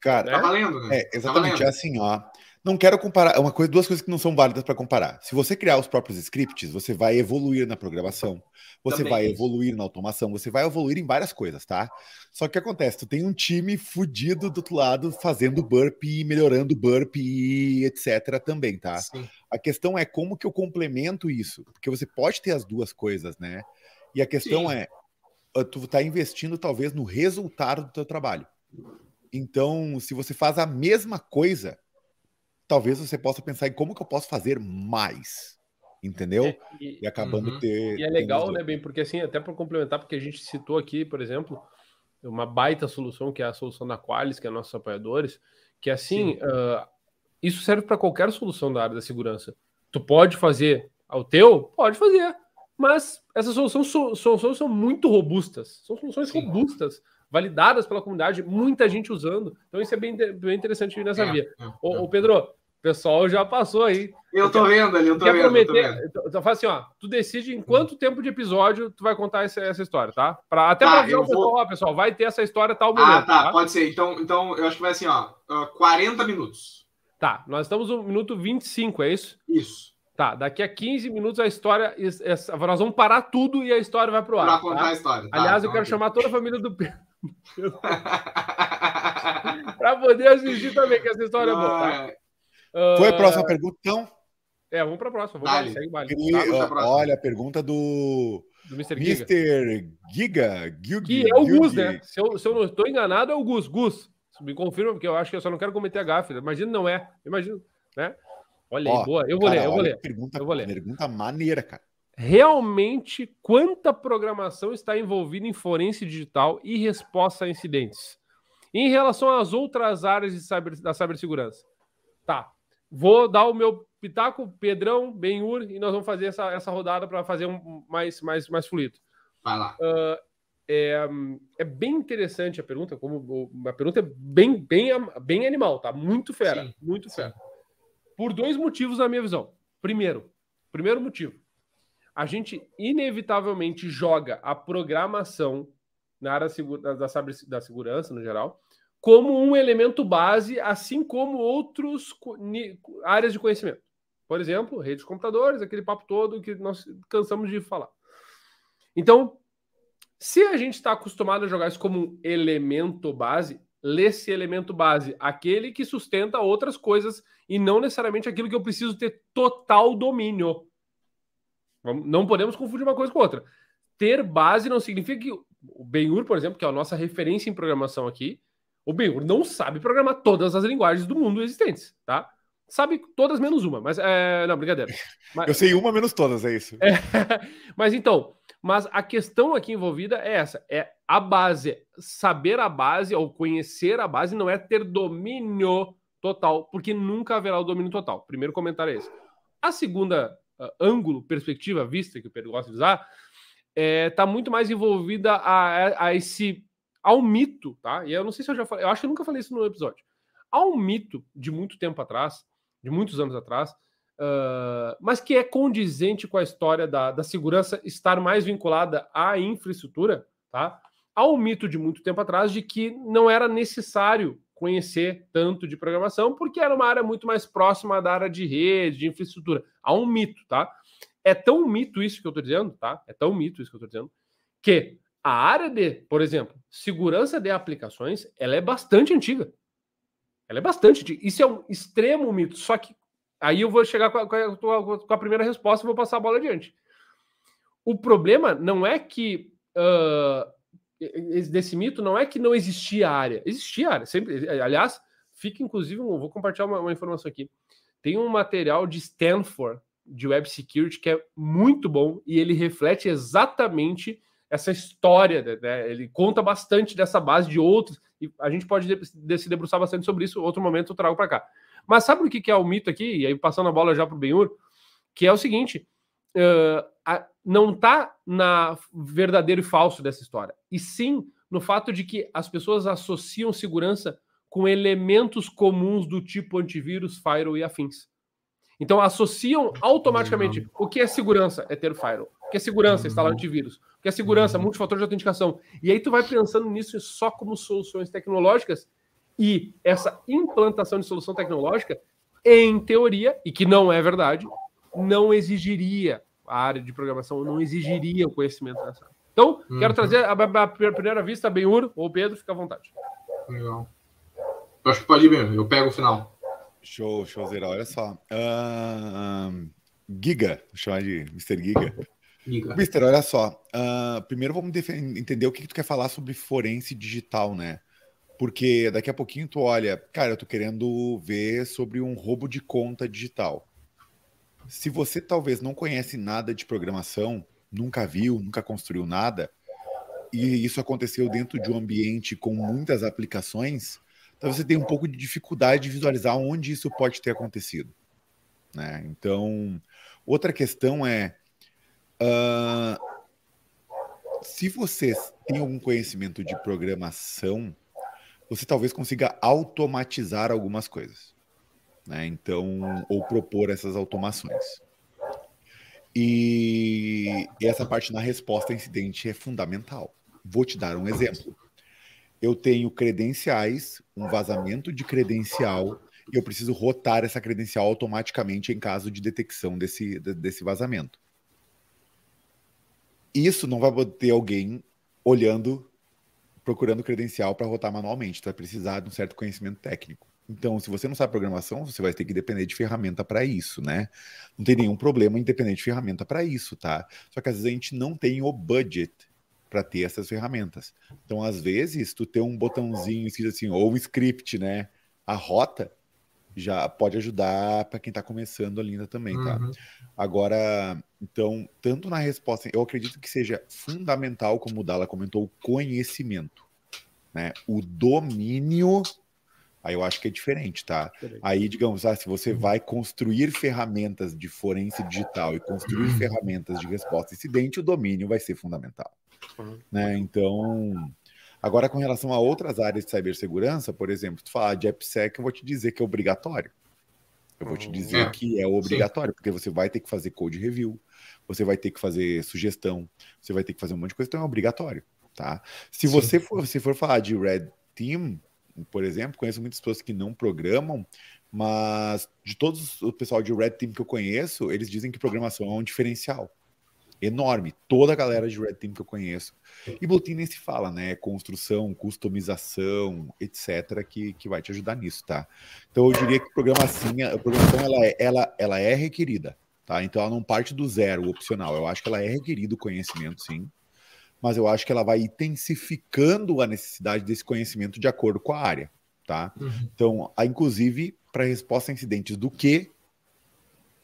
Cara, né? tá valendo, né? É, exatamente, tá valendo. é assim, ó. Não quero comparar, é uma coisa, duas coisas que não são válidas para comparar. Se você criar os próprios scripts, você vai evoluir na programação, você Também vai evoluir na automação, você vai evoluir em várias coisas, tá? Só que acontece, tu tem um time fudido do outro lado fazendo burp e melhorando burp e etc também, tá? Sim. A questão é como que eu complemento isso, porque você pode ter as duas coisas, né? E a questão Sim. é ah, tu está investindo talvez no resultado do teu trabalho. Então, se você faz a mesma coisa, talvez você possa pensar em como que eu posso fazer mais. Entendeu? É, e, e, acabando uhum. ter. E é legal, né, bem, porque assim, até para complementar, porque a gente citou aqui, por exemplo, uma baita solução, que é a solução da Qualis, que é nossos apoiadores, que assim, uh, isso serve para qualquer solução da área da segurança. Tu pode fazer ao teu? Pode fazer. Mas essas soluções, soluções são muito robustas. São soluções Sim. robustas, validadas pela comunidade, muita gente usando. Então isso é bem, bem interessante nessa é, via. É, ô, é. ô, Pedro, o pessoal já passou aí. Eu tô vendo ali, eu tô vendo. Prometer, Então, então fala assim, ó, tu decide em quanto tempo de episódio tu vai contar essa, essa história, tá? Pra, até tá, para ver o pessoal, vou... ó, pessoal, vai ter essa história tal momento. Ah, tá, tá, pode ser. Então, então eu acho que vai assim, ó, 40 minutos. Tá, nós estamos no minuto 25, é isso? Isso. Tá, daqui a 15 minutos a história. Nós vamos parar tudo e a história vai pro ar. Pra contar tá? a história. Tá, Aliás, eu quero chamar toda a família do Pedro. para poder assistir também, que essa história é boa. Tá? Uh... Foi a próxima pergunta, então? É, vamos para a próxima. Vamos lá, segue. Tá, olha, a pergunta do. Do Mr. Giga. Mr. Giga. Giga. Que é o Gus, né? Se eu, se eu não estou enganado, é o Gus. Gus. Me confirma, porque eu acho que eu só não quero cometer a gafe. Imagina, não é. Imagina, né? Olha aí, boa. Eu vou cara, ler, eu vou ler. Pergunta, eu vou ler. Pergunta maneira, cara. Realmente, quanta programação está envolvida em forense digital e resposta a incidentes? Em relação às outras áreas de cyber, da cibersegurança. Tá. Vou dar o meu pitaco, Pedrão, Benhur, e nós vamos fazer essa, essa rodada para fazer um mais, mais, mais fluido. Vai lá. Uh, é, é bem interessante a pergunta, como a pergunta é bem, bem, bem animal, tá? Muito fera, sim, muito fera. Sim. Por dois motivos, na minha visão. Primeiro, primeiro motivo, a gente inevitavelmente joga a programação na área da, da, segurança, no geral, como um elemento base, assim como outros áreas de conhecimento. Por exemplo, redes de computadores, aquele papo todo que nós cansamos de falar. Então, se a gente está acostumado a jogar isso como um elemento base, lê-se elemento base, aquele que sustenta outras coisas e não necessariamente aquilo que eu preciso ter total domínio. Não podemos confundir uma coisa com outra. Ter base não significa que o Benhur, por exemplo, que é a nossa referência em programação aqui, o Benhur não sabe programar todas as linguagens do mundo existentes, tá? Sabe todas menos uma, mas é... não, brincadeira. Mas... Eu sei uma menos todas, é isso. É... mas então, mas a questão aqui envolvida é essa: é a base. Saber a base ou conhecer a base não é ter domínio total, porque nunca haverá o domínio total. Primeiro comentário é esse. A segunda uh, ângulo, perspectiva, vista que o Pedro gosta de usar, está é, tá muito mais envolvida a, a, esse ao mito, tá? E eu não sei se eu já falei, eu acho que eu nunca falei isso no episódio. Há um mito de muito tempo atrás, de muitos anos atrás, uh, mas que é condizente com a história da, da segurança estar mais vinculada à infraestrutura, tá? Há um mito de muito tempo atrás de que não era necessário conhecer tanto de programação, porque era uma área muito mais próxima da área de rede, de infraestrutura. Há um mito, tá? É tão mito isso que eu estou dizendo, tá? É tão mito isso que eu estou dizendo, que a área de, por exemplo, segurança de aplicações, ela é bastante antiga. Ela é bastante antiga. Isso é um extremo mito. Só que Aí eu vou chegar com a, com a, primeira resposta e vou passar a bola adiante. O problema não é que uh, desse mito não é que não existia área, existia área. Sempre, aliás, fica inclusive, vou compartilhar uma, uma, informação aqui. Tem um material de Stanford de Web Security que é muito bom e ele reflete exatamente essa história, né? ele conta bastante dessa base de outros e a gente pode se debruçar bastante sobre isso. Outro momento eu trago para cá. Mas sabe o que é o mito aqui? E aí, passando a bola já para o Benhur, que é o seguinte: uh, a, não está na verdadeiro e falso dessa história, e sim no fato de que as pessoas associam segurança com elementos comuns do tipo antivírus, firewall e afins. Então associam automaticamente o que é segurança é ter firewall, o que é segurança é instalar antivírus, o que é segurança multifator de autenticação. E aí tu vai pensando nisso só como soluções tecnológicas e essa implantação de solução tecnológica, em teoria, e que não é verdade, não exigiria a área de programação, não exigiria o conhecimento dessa área. Então, uhum. quero trazer a, a, a, primeira vista, Benhur ou Pedro, fica à vontade. Legal. Eu acho que pode ir mesmo, eu pego o final. Show, showzera. Olha só. Uh, Giga, vou chamar de Mr. Giga. Mister, olha só. Uh, primeiro vamos entender o que, que, tu quer falar sobre forense digital, né? Porque daqui a pouquinho tu olha, cara, eu tô querendo ver sobre um roubo de conta digital. Se você talvez não conhece nada de programação, nunca viu, nunca construiu nada, e isso aconteceu dentro de um ambiente com muitas aplicações, então você tem um pouco de dificuldade de visualizar onde isso pode ter acontecido. Né? Então, outra questão é uh, se você tem algum conhecimento de programação, você talvez consiga automatizar algumas coisas. Né? Então, ou propor essas automações. E essa parte na resposta a incidente é fundamental. Vou te dar um exemplo. Eu tenho credenciais, um vazamento de credencial, e eu preciso rotar essa credencial automaticamente em caso de detecção desse, desse vazamento. Isso não vai ter alguém olhando, procurando credencial para rotar manualmente. Tu vai precisar de um certo conhecimento técnico. Então, se você não sabe programação, você vai ter que depender de ferramenta para isso, né? Não tem nenhum problema em depender de ferramenta para isso, tá? Só que às vezes a gente não tem o budget para ter essas ferramentas. Então, às vezes, tu ter um botãozinho escrito assim, ou um script, né? A rota já pode ajudar para quem está começando ainda também, tá? Uhum. Agora, então, tanto na resposta, eu acredito que seja fundamental, como o Dala comentou, o conhecimento, né? O domínio Aí eu acho que é diferente, tá? Diferente. Aí, digamos, ah, se você uhum. vai construir ferramentas de forense digital e construir uhum. ferramentas de resposta incidente, o domínio vai ser fundamental. Uhum. Né? Então, agora com relação a outras áreas de cibersegurança, por exemplo, tu falar de AppSec, eu vou te dizer que é obrigatório. Eu vou te dizer é. que é obrigatório, Sim. porque você vai ter que fazer code review, você vai ter que fazer sugestão, você vai ter que fazer um monte de coisa, então é obrigatório, tá? Se Sim. você for, se for falar de Red Team, por exemplo, conheço muitas pessoas que não programam, mas de todos o pessoal de Red Team que eu conheço, eles dizem que programação é um diferencial enorme. Toda a galera de Red Team que eu conheço. E Blue Team nem se fala, né? Construção, customização, etc., que, que vai te ajudar nisso, tá? Então eu diria que programação, a programação ela é, ela, ela é requerida, tá? Então ela não parte do zero, opcional. Eu acho que ela é requerido o conhecimento, sim mas eu acho que ela vai intensificando a necessidade desse conhecimento de acordo com a área, tá? Uhum. Então, há, inclusive, para resposta a incidentes do que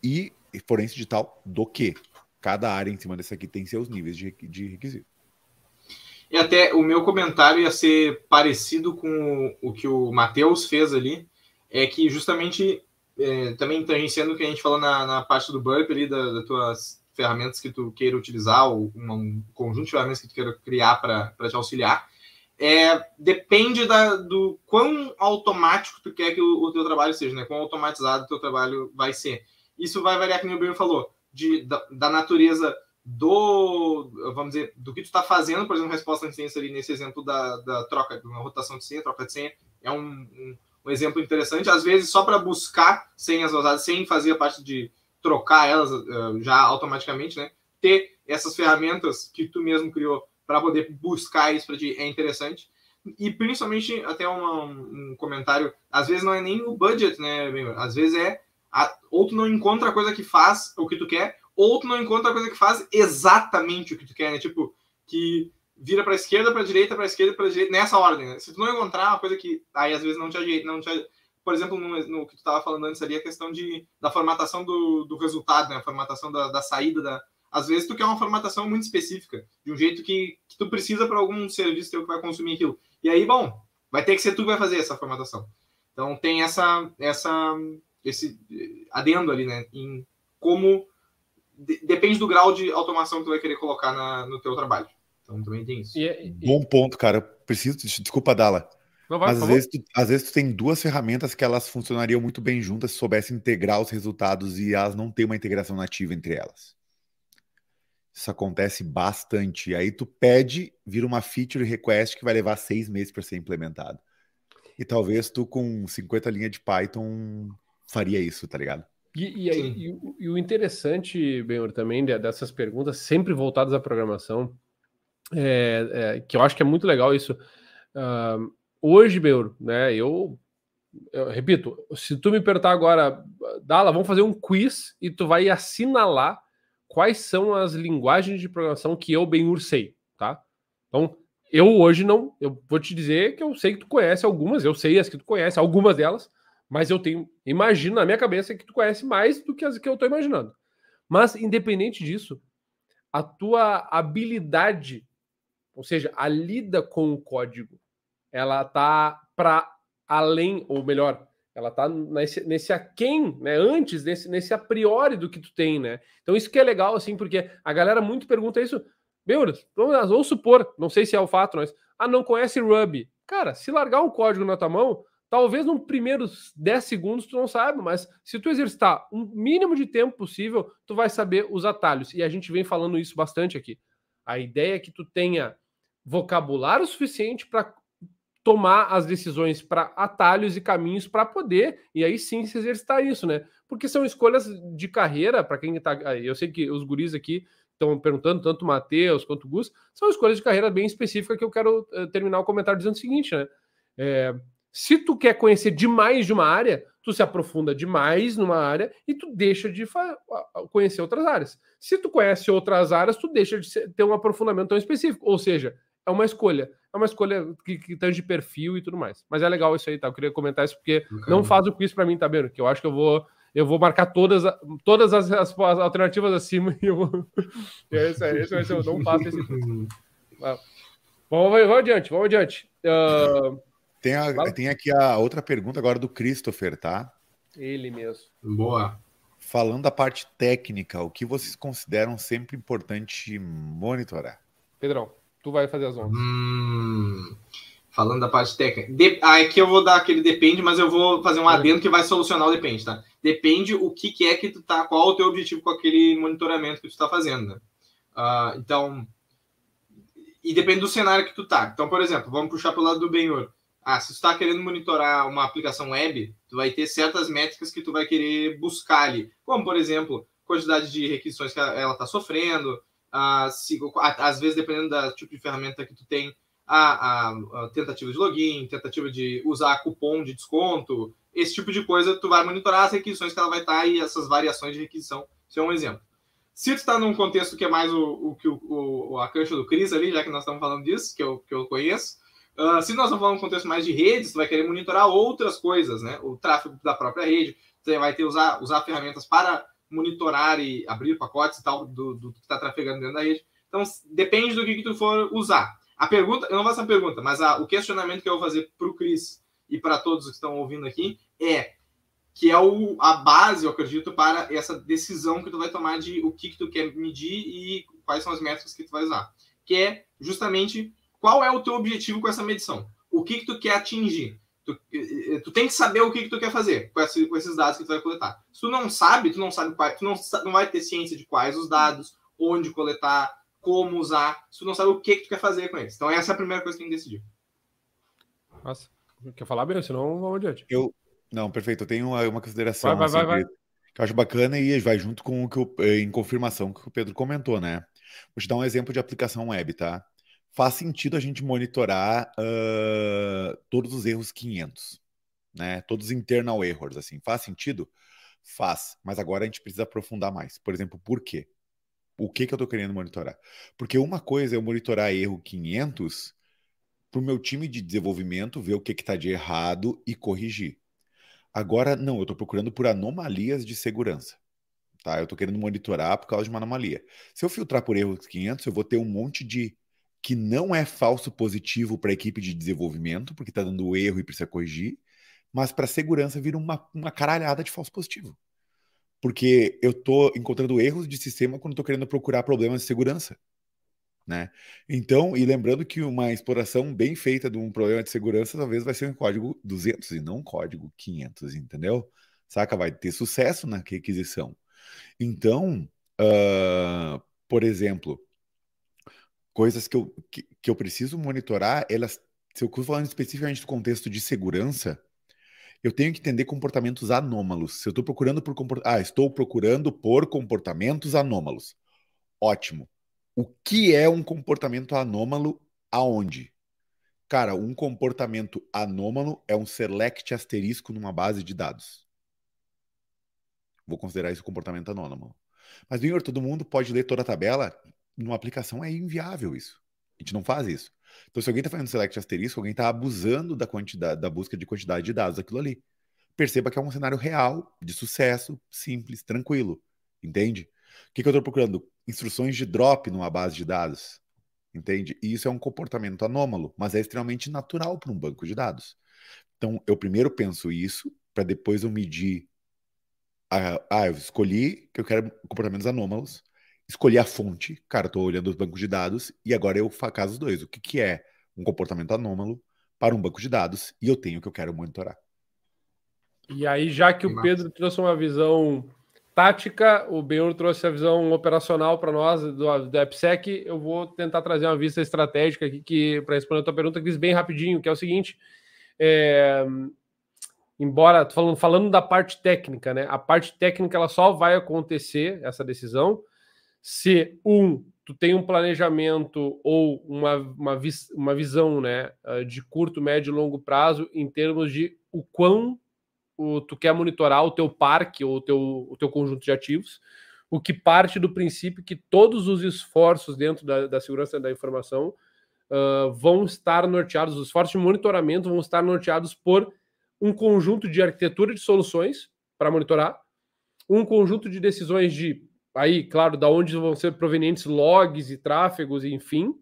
e forense digital do que. Cada área em cima desse aqui tem seus níveis de, de requisito. E até o meu comentário ia ser parecido com o que o Matheus fez ali, é que justamente é, também tangenciando o que a gente falou na, na parte do Burp ali, da, das tuas ferramentas que tu queira utilizar, ou um conjunto de ferramentas que tu queira criar para te auxiliar, é, depende da, do quão automático tu quer que o, o teu trabalho seja, né? Quão automatizado o teu trabalho vai ser. Isso vai variar, como o Bruno falou, de, da, da, natureza do, vamos dizer, do que tu está fazendo, por exemplo, resposta de ciência ali nesse exemplo da, da troca, de uma rotação de senha, troca de senha, é um, um, um exemplo interessante. Às vezes, só para buscar senhas vazadas, sem fazer a parte de trocar elas uh, já automaticamente, né? Ter essas ferramentas que tu mesmo criou para poder buscar isso para ti é interessante. E principalmente, até um comentário, às vezes não é nem o budget, né? Às vezes é. A, ou tu não encontra a coisa que faz o que tu quer, ou tu não encontra a coisa que faz exatamente o que tu quer, né? Tipo, que vira para esquerda, para direita, para esquerda, para direita, nessa ordem. Né? Se tu não encontrar uma coisa que aí às vezes não te ajeita, não te por exemplo, no, no que tu estava falando antes ali, a questão de, da formatação do, do resultado, né? a formatação da, da saída. Da... Às vezes tu quer uma formatação muito específica, de um jeito que, que tu precisa para algum serviço teu que vai consumir aquilo. E aí, bom, vai ter que ser tu que vai fazer essa formatação. Então tem essa, essa esse adendo ali, né? Em como de, depende do grau de automação que tu vai querer colocar na, no teu trabalho. Então também tem isso. E, e... Bom ponto, cara. Preciso, desculpa, Dala. Vai, às vezes, tu, às vezes tu tem duas ferramentas que elas funcionariam muito bem juntas se soubesse integrar os resultados e elas não têm uma integração nativa entre elas. Isso acontece bastante. E aí tu pede, vira uma feature request que vai levar seis meses para ser implementado. E talvez tu com 50 linhas de Python faria isso, tá ligado? E, e, e, e o interessante, Benhor, também dessas perguntas, sempre voltadas à programação, é, é, que eu acho que é muito legal isso. Uh, hoje, meu, né, eu, eu, repito, se tu me perguntar agora, Dala, vamos fazer um quiz e tu vai assinalar quais são as linguagens de programação que eu bem sei, tá? Então, eu hoje não, eu vou te dizer que eu sei que tu conhece algumas, eu sei as que tu conhece, algumas delas, mas eu tenho, imagino na minha cabeça que tu conhece mais do que as que eu estou imaginando. Mas independente disso, a tua habilidade, ou seja, a lida com o código, ela tá para além, ou melhor, ela tá nesse, nesse aquém, né? Antes, nesse, nesse a priori do que tu tem, né? Então isso que é legal, assim, porque a galera muito pergunta isso. Meu, vamos supor, não sei se é o fato, mas ah, não conhece Ruby. Cara, se largar um código na tua mão, talvez nos primeiros 10 segundos tu não saiba, mas se tu exercitar um mínimo de tempo possível, tu vai saber os atalhos. E a gente vem falando isso bastante aqui. A ideia é que tu tenha vocabulário suficiente para tomar as decisões para atalhos e caminhos para poder, e aí sim se exercitar isso, né? Porque são escolhas de carreira, para quem está. Eu sei que os guris aqui estão perguntando, tanto o Matheus quanto o Gus, são escolhas de carreira bem específicas que eu quero uh, terminar o comentário dizendo o seguinte, né? É, se tu quer conhecer demais de uma área, tu se aprofunda demais numa área e tu deixa de conhecer outras áreas. Se tu conhece outras áreas, tu deixa de ter um aprofundamento tão específico. Ou seja, é uma escolha. É uma escolha que, que tange de perfil e tudo mais. Mas é legal isso aí, tá? Eu queria comentar isso porque não faz o quiz para mim, tá vendo? Que eu acho que eu vou eu vou marcar todas, todas as, as, as alternativas acima e eu vou. esse, esse vai ser, eu não faço esse. Vamos, vamos adiante, vamos adiante. Uh... Tem, a, tem aqui a outra pergunta agora do Christopher, tá? Ele mesmo. Boa. Falando da parte técnica, o que vocês consideram sempre importante monitorar? Pedrão, tu vai fazer as ondas. Hum, falando da parte técnica. De, ah, aqui eu vou dar aquele depende, mas eu vou fazer um adendo que vai solucionar o depende, tá? Depende o que, que é que tu tá, qual o teu objetivo com aquele monitoramento que tu está fazendo, né? Uh, então, e depende do cenário que tu tá. Então, por exemplo, vamos puxar para o lado do Benhur. Ah, se tu está querendo monitorar uma aplicação web, tu vai ter certas métricas que tu vai querer buscar ali, como por exemplo, quantidade de requisições que ela está sofrendo, ah, se, às vezes dependendo do tipo de ferramenta que tu tem, a, a, a, tentativa de login, tentativa de usar cupom de desconto, esse tipo de coisa, tu vai monitorar as requisições que ela vai estar tá e essas variações de requisição. Isso é um exemplo. Se tu está num contexto que é mais o, o que o, o, a cancha do Cris ali, já que nós estamos falando disso, que eu, que eu conheço, Uh, se nós estamos falando um contexto mais de redes, você vai querer monitorar outras coisas, né? O tráfego da própria rede, você vai ter usar, usar ferramentas para monitorar e abrir pacotes e tal do, do que está trafegando dentro da rede. Então, depende do que, que tu for usar. A pergunta, eu não faço a pergunta, mas a, o questionamento que eu vou fazer para o Cris e para todos que estão ouvindo aqui é que é o, a base, eu acredito, para essa decisão que tu vai tomar de o que, que tu quer medir e quais são as métricas que tu vai usar. Que é justamente qual é o teu objetivo com essa medição? O que, que tu quer atingir? Tu, tu tem que saber o que, que tu quer fazer com, esse, com, esses dados que tu vai coletar. Se tu não sabe, tu não sabe quais, tu não, não vai ter ciência de quais os dados, onde coletar, como usar, se tu não sabe o que, que tu quer fazer com eles. Então essa é a primeira coisa que tem que decidir. Nossa, quer falar, bem, Senão vamos adiante. Eu, não, perfeito. Eu tenho uma, uma consideração vai, vai, vai, que eu acho bacana e vai junto com o que eu, eh, em confirmação que o Pedro comentou, né? Vou te dar um exemplo de aplicação web, tá? Faz sentido a gente monitorar uh, todos os erros 500, né? Todos os internal errors, assim. Faz sentido? Faz. Mas agora a gente precisa aprofundar mais. Por exemplo, por quê? O que, que eu estou querendo monitorar? Porque uma coisa é eu monitorar erro 500 para o meu time de desenvolvimento ver o que está de errado e corrigir. Agora, não, eu estou procurando por anomalias de segurança. Tá? Eu estou querendo monitorar por causa de uma anomalia. Se eu filtrar por erros 500, eu vou ter um monte de que não é falso positivo para a equipe de desenvolvimento, porque está dando erro e precisa corrigir, mas para a segurança vira uma, uma caralhada de falso positivo. Porque eu estou encontrando erros de sistema quando estou querendo procurar problemas de segurança. Né? Então, e lembrando que uma exploração bem feita de um problema de segurança talvez vai ser um código 200 e não um código 500, entendeu? Saca? Vai ter sucesso na requisição. Então, uh, por exemplo, coisas que eu, que, que eu preciso monitorar, elas, se eu estou falando especificamente do contexto de segurança, eu tenho que entender comportamentos anômalos. Se eu estou procurando por ah, estou procurando por comportamentos anômalos. Ótimo. O que é um comportamento anômalo aonde? Cara, um comportamento anômalo é um select asterisco numa base de dados. vou considerar isso comportamento anônimo. Mas, Benhor, todo mundo pode ler toda a tabela? Numa aplicação é inviável isso. A gente não faz isso. Então, se alguém está fazendo select asterisco, alguém está abusando da, quantidade, da busca de quantidade de dados daquilo ali. Perceba que é um cenário real, de sucesso, simples, tranquilo. Entende? O que, que eu estou procurando? Instruções de drop numa base de dados. Entende? E isso é um comportamento anômalo, mas é extremamente natural para um banco de dados. Então, eu primeiro penso isso, para depois eu medir. Ah, eu escolhi que eu quero comportamentos anômalos, escolhi a fonte, cara, estou olhando os bancos de dados, e agora eu faço os dois. O que, que é um comportamento anômalo para um banco de dados, e eu tenho o que eu quero monitorar. E aí, já que o Pedro trouxe uma visão tática, o Benhur trouxe a visão operacional para nós do, do AppSec, eu vou tentar trazer uma vista estratégica aqui que para responder a tua pergunta, Cris, bem rapidinho, que é o seguinte, é, embora falando, falando da parte técnica, né? A parte técnica ela só vai acontecer essa decisão se um tu tem um planejamento ou uma, uma, vis, uma visão né, de curto, médio e longo prazo em termos de o quão o, tu quer monitorar o teu parque ou o teu, o teu conjunto de ativos, o que parte do princípio que todos os esforços dentro da, da segurança da informação uh, vão estar norteados, os esforços de monitoramento vão estar norteados por um conjunto de arquitetura de soluções para monitorar, um conjunto de decisões de aí, claro, da onde vão ser provenientes logs e tráfegos, enfim,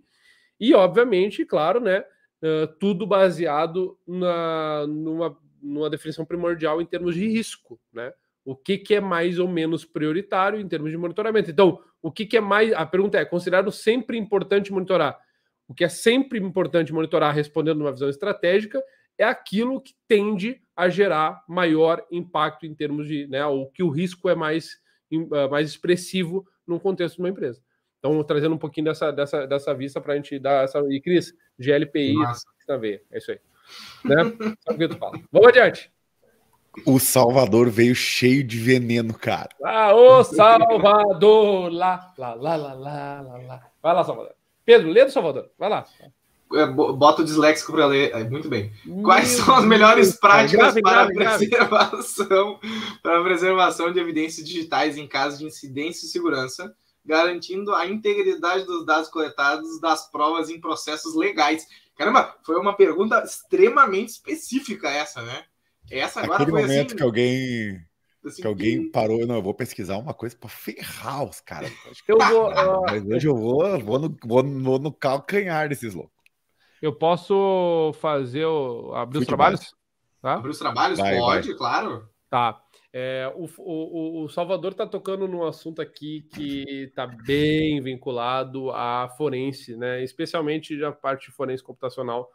e obviamente, claro, né, uh, tudo baseado na, numa numa definição primordial em termos de risco, né? O que, que é mais ou menos prioritário em termos de monitoramento. Então, o que, que é mais. A pergunta é: considerado sempre importante monitorar? O que é sempre importante monitorar, respondendo numa visão estratégica, é aquilo que tende a gerar maior impacto em termos de. Né, o que o risco é mais, mais expressivo no contexto de uma empresa. Então, trazendo um pouquinho dessa, dessa, dessa vista para a gente dar essa. E, Cris, GLPI, na veia. É isso aí. Né? Sabe o que tu fala. Vamos adiante. O Salvador veio cheio de veneno, cara. Ah, o Salvador! Lá, lá, lá, lá, lá, lá, lá. Vai lá, Salvador. Pedro, lê do Salvador. Vai lá. É, bota o disléxico para ler. É, muito bem. Quais são as melhores práticas grave, para, grave, preservação, grave. para preservação de evidências digitais em caso de incidência e segurança, garantindo a integridade dos dados coletados das provas em processos legais? Caramba, foi uma pergunta extremamente específica essa, né? Essa agora Aquele foi momento assim, que alguém assim, que alguém parou, não, eu vou pesquisar uma coisa para ferrar os caras. Eu vou, Mas hoje eu vou, vou, no, vou, vou no calcanhar desses loucos. Eu posso fazer o, abrir Fute os trabalhos? Tá? Abrir os trabalhos? Vai, Pode, vai. claro. Tá. É, o, o, o, Salvador está tocando num assunto aqui que está bem vinculado à forense, né? especialmente a parte forense computacional,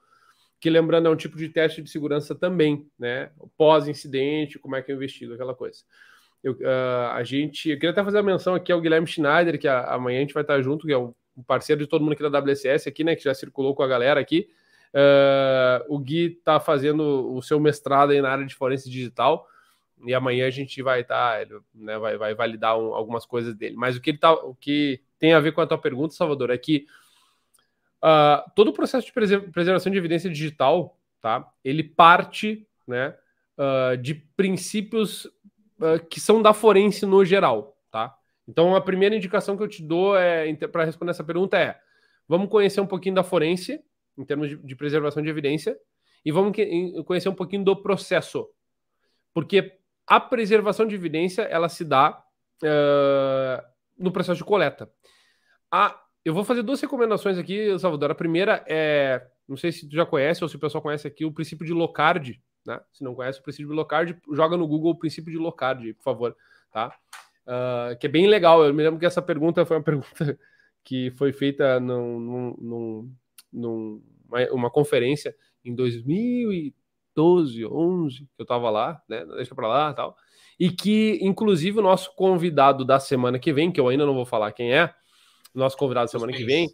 que lembrando é um tipo de teste de segurança também, né? pós-incidente, como é que eu investigo, aquela coisa. Eu, uh, a gente, eu queria até fazer a menção aqui ao Guilherme Schneider, que a, amanhã a gente vai estar junto, que é um parceiro de todo mundo aqui da WSS, aqui, né, que já circulou com a galera aqui. Uh, o Gui está fazendo o seu mestrado aí na área de forense digital e amanhã a gente vai estar, tá, né, vai, vai validar um, algumas coisas dele. Mas o que, ele tá, o que tem a ver com a tua pergunta, Salvador, é que uh, todo o processo de preservação de evidência digital, tá, ele parte, né, uh, de princípios uh, que são da forense no geral? Então a primeira indicação que eu te dou é para responder essa pergunta é: vamos conhecer um pouquinho da forense em termos de, de preservação de evidência e vamos conhecer um pouquinho do processo, porque a preservação de evidência ela se dá uh, no processo de coleta. A, eu vou fazer duas recomendações aqui, Salvador. A primeira é, não sei se tu já conhece ou se o pessoal conhece aqui, o princípio de Locard. Né? Se não conhece o princípio de Locard, joga no Google o princípio de Locard, por favor. Tá? Uh, que é bem legal. Eu me lembro que essa pergunta foi uma pergunta que foi feita num, num, num, numa uma conferência em 2000 12, 11, que eu estava lá, né? Deixa para lá tal. E que, inclusive, o nosso convidado da semana que vem, que eu ainda não vou falar quem é, nosso convidado da semana que vem,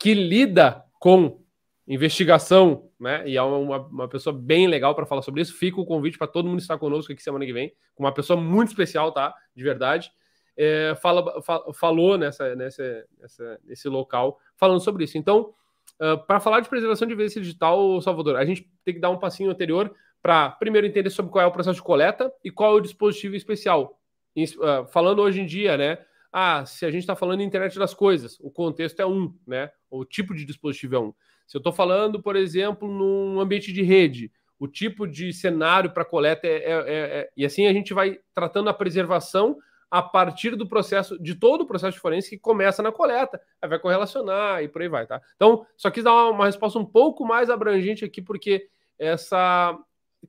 que lida com investigação, né? E é uma, uma pessoa bem legal para falar sobre isso. Fica o convite para todo mundo estar conosco aqui semana que vem, com uma pessoa muito especial, tá? De verdade. É, fala, falou nessa, nessa, nessa, nesse local falando sobre isso. Então, Uh, para falar de preservação de evidência digital, Salvador, a gente tem que dar um passinho anterior para primeiro entender sobre qual é o processo de coleta e qual é o dispositivo especial uh, falando hoje em dia, né? Ah, se a gente está falando internet das coisas, o contexto é um, né? O tipo de dispositivo é um. Se eu estou falando, por exemplo, num ambiente de rede, o tipo de cenário para coleta é, é, é, é, E assim a gente vai tratando a preservação a partir do processo, de todo o processo de forense que começa na coleta, aí vai correlacionar e por aí vai, tá? Então, só quis dar uma, uma resposta um pouco mais abrangente aqui, porque essa.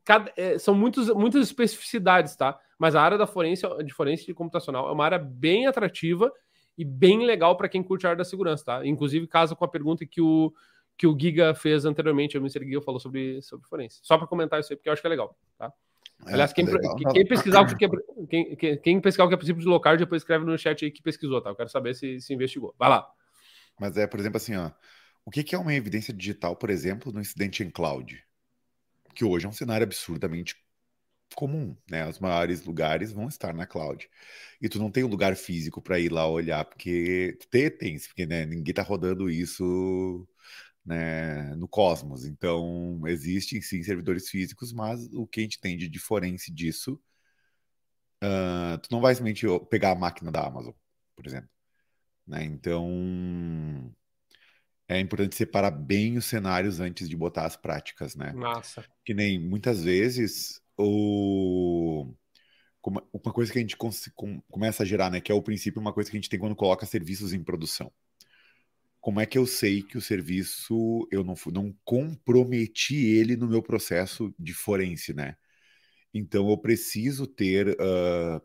Cada, é, são muitos, muitas especificidades, tá? Mas a área da forense, de forense computacional é uma área bem atrativa e bem legal para quem curte a área da segurança, tá? Inclusive, casa com a pergunta que o, que o Giga fez anteriormente, o Mr. Giga falou sobre, sobre forense. Só para comentar isso aí, porque eu acho que é legal, tá? É, Aliás, quem, legal, quem, pesquisar o que é, quem, quem, quem, pesquisar o que é princípio de local, depois escreve no chat aí que pesquisou, tá? Eu quero saber se, se investigou. Vai lá. Mas é, por exemplo, assim, ó. O que é uma evidência digital, por exemplo, no incidente em cloud? Que hoje é um cenário absurdamente comum, né? Os maiores lugares vão estar na cloud. E tu não tem um lugar físico para ir lá olhar, porque tem, tem porque né, ninguém tá rodando isso né, no cosmos. Então, existem sim servidores físicos, mas o que a gente tem de, forense disso, uh, tu não vai simplesmente pegar a máquina da Amazon, por exemplo. Né? Então, é importante separar bem os cenários antes de botar as práticas, né? Massa. Que nem muitas vezes o uma coisa que a gente começa a gerar, né, que é o princípio, uma coisa que a gente tem quando coloca serviços em produção. Como é que eu sei que o serviço eu não, não comprometi ele no meu processo de forense, né? Então eu preciso ter uh,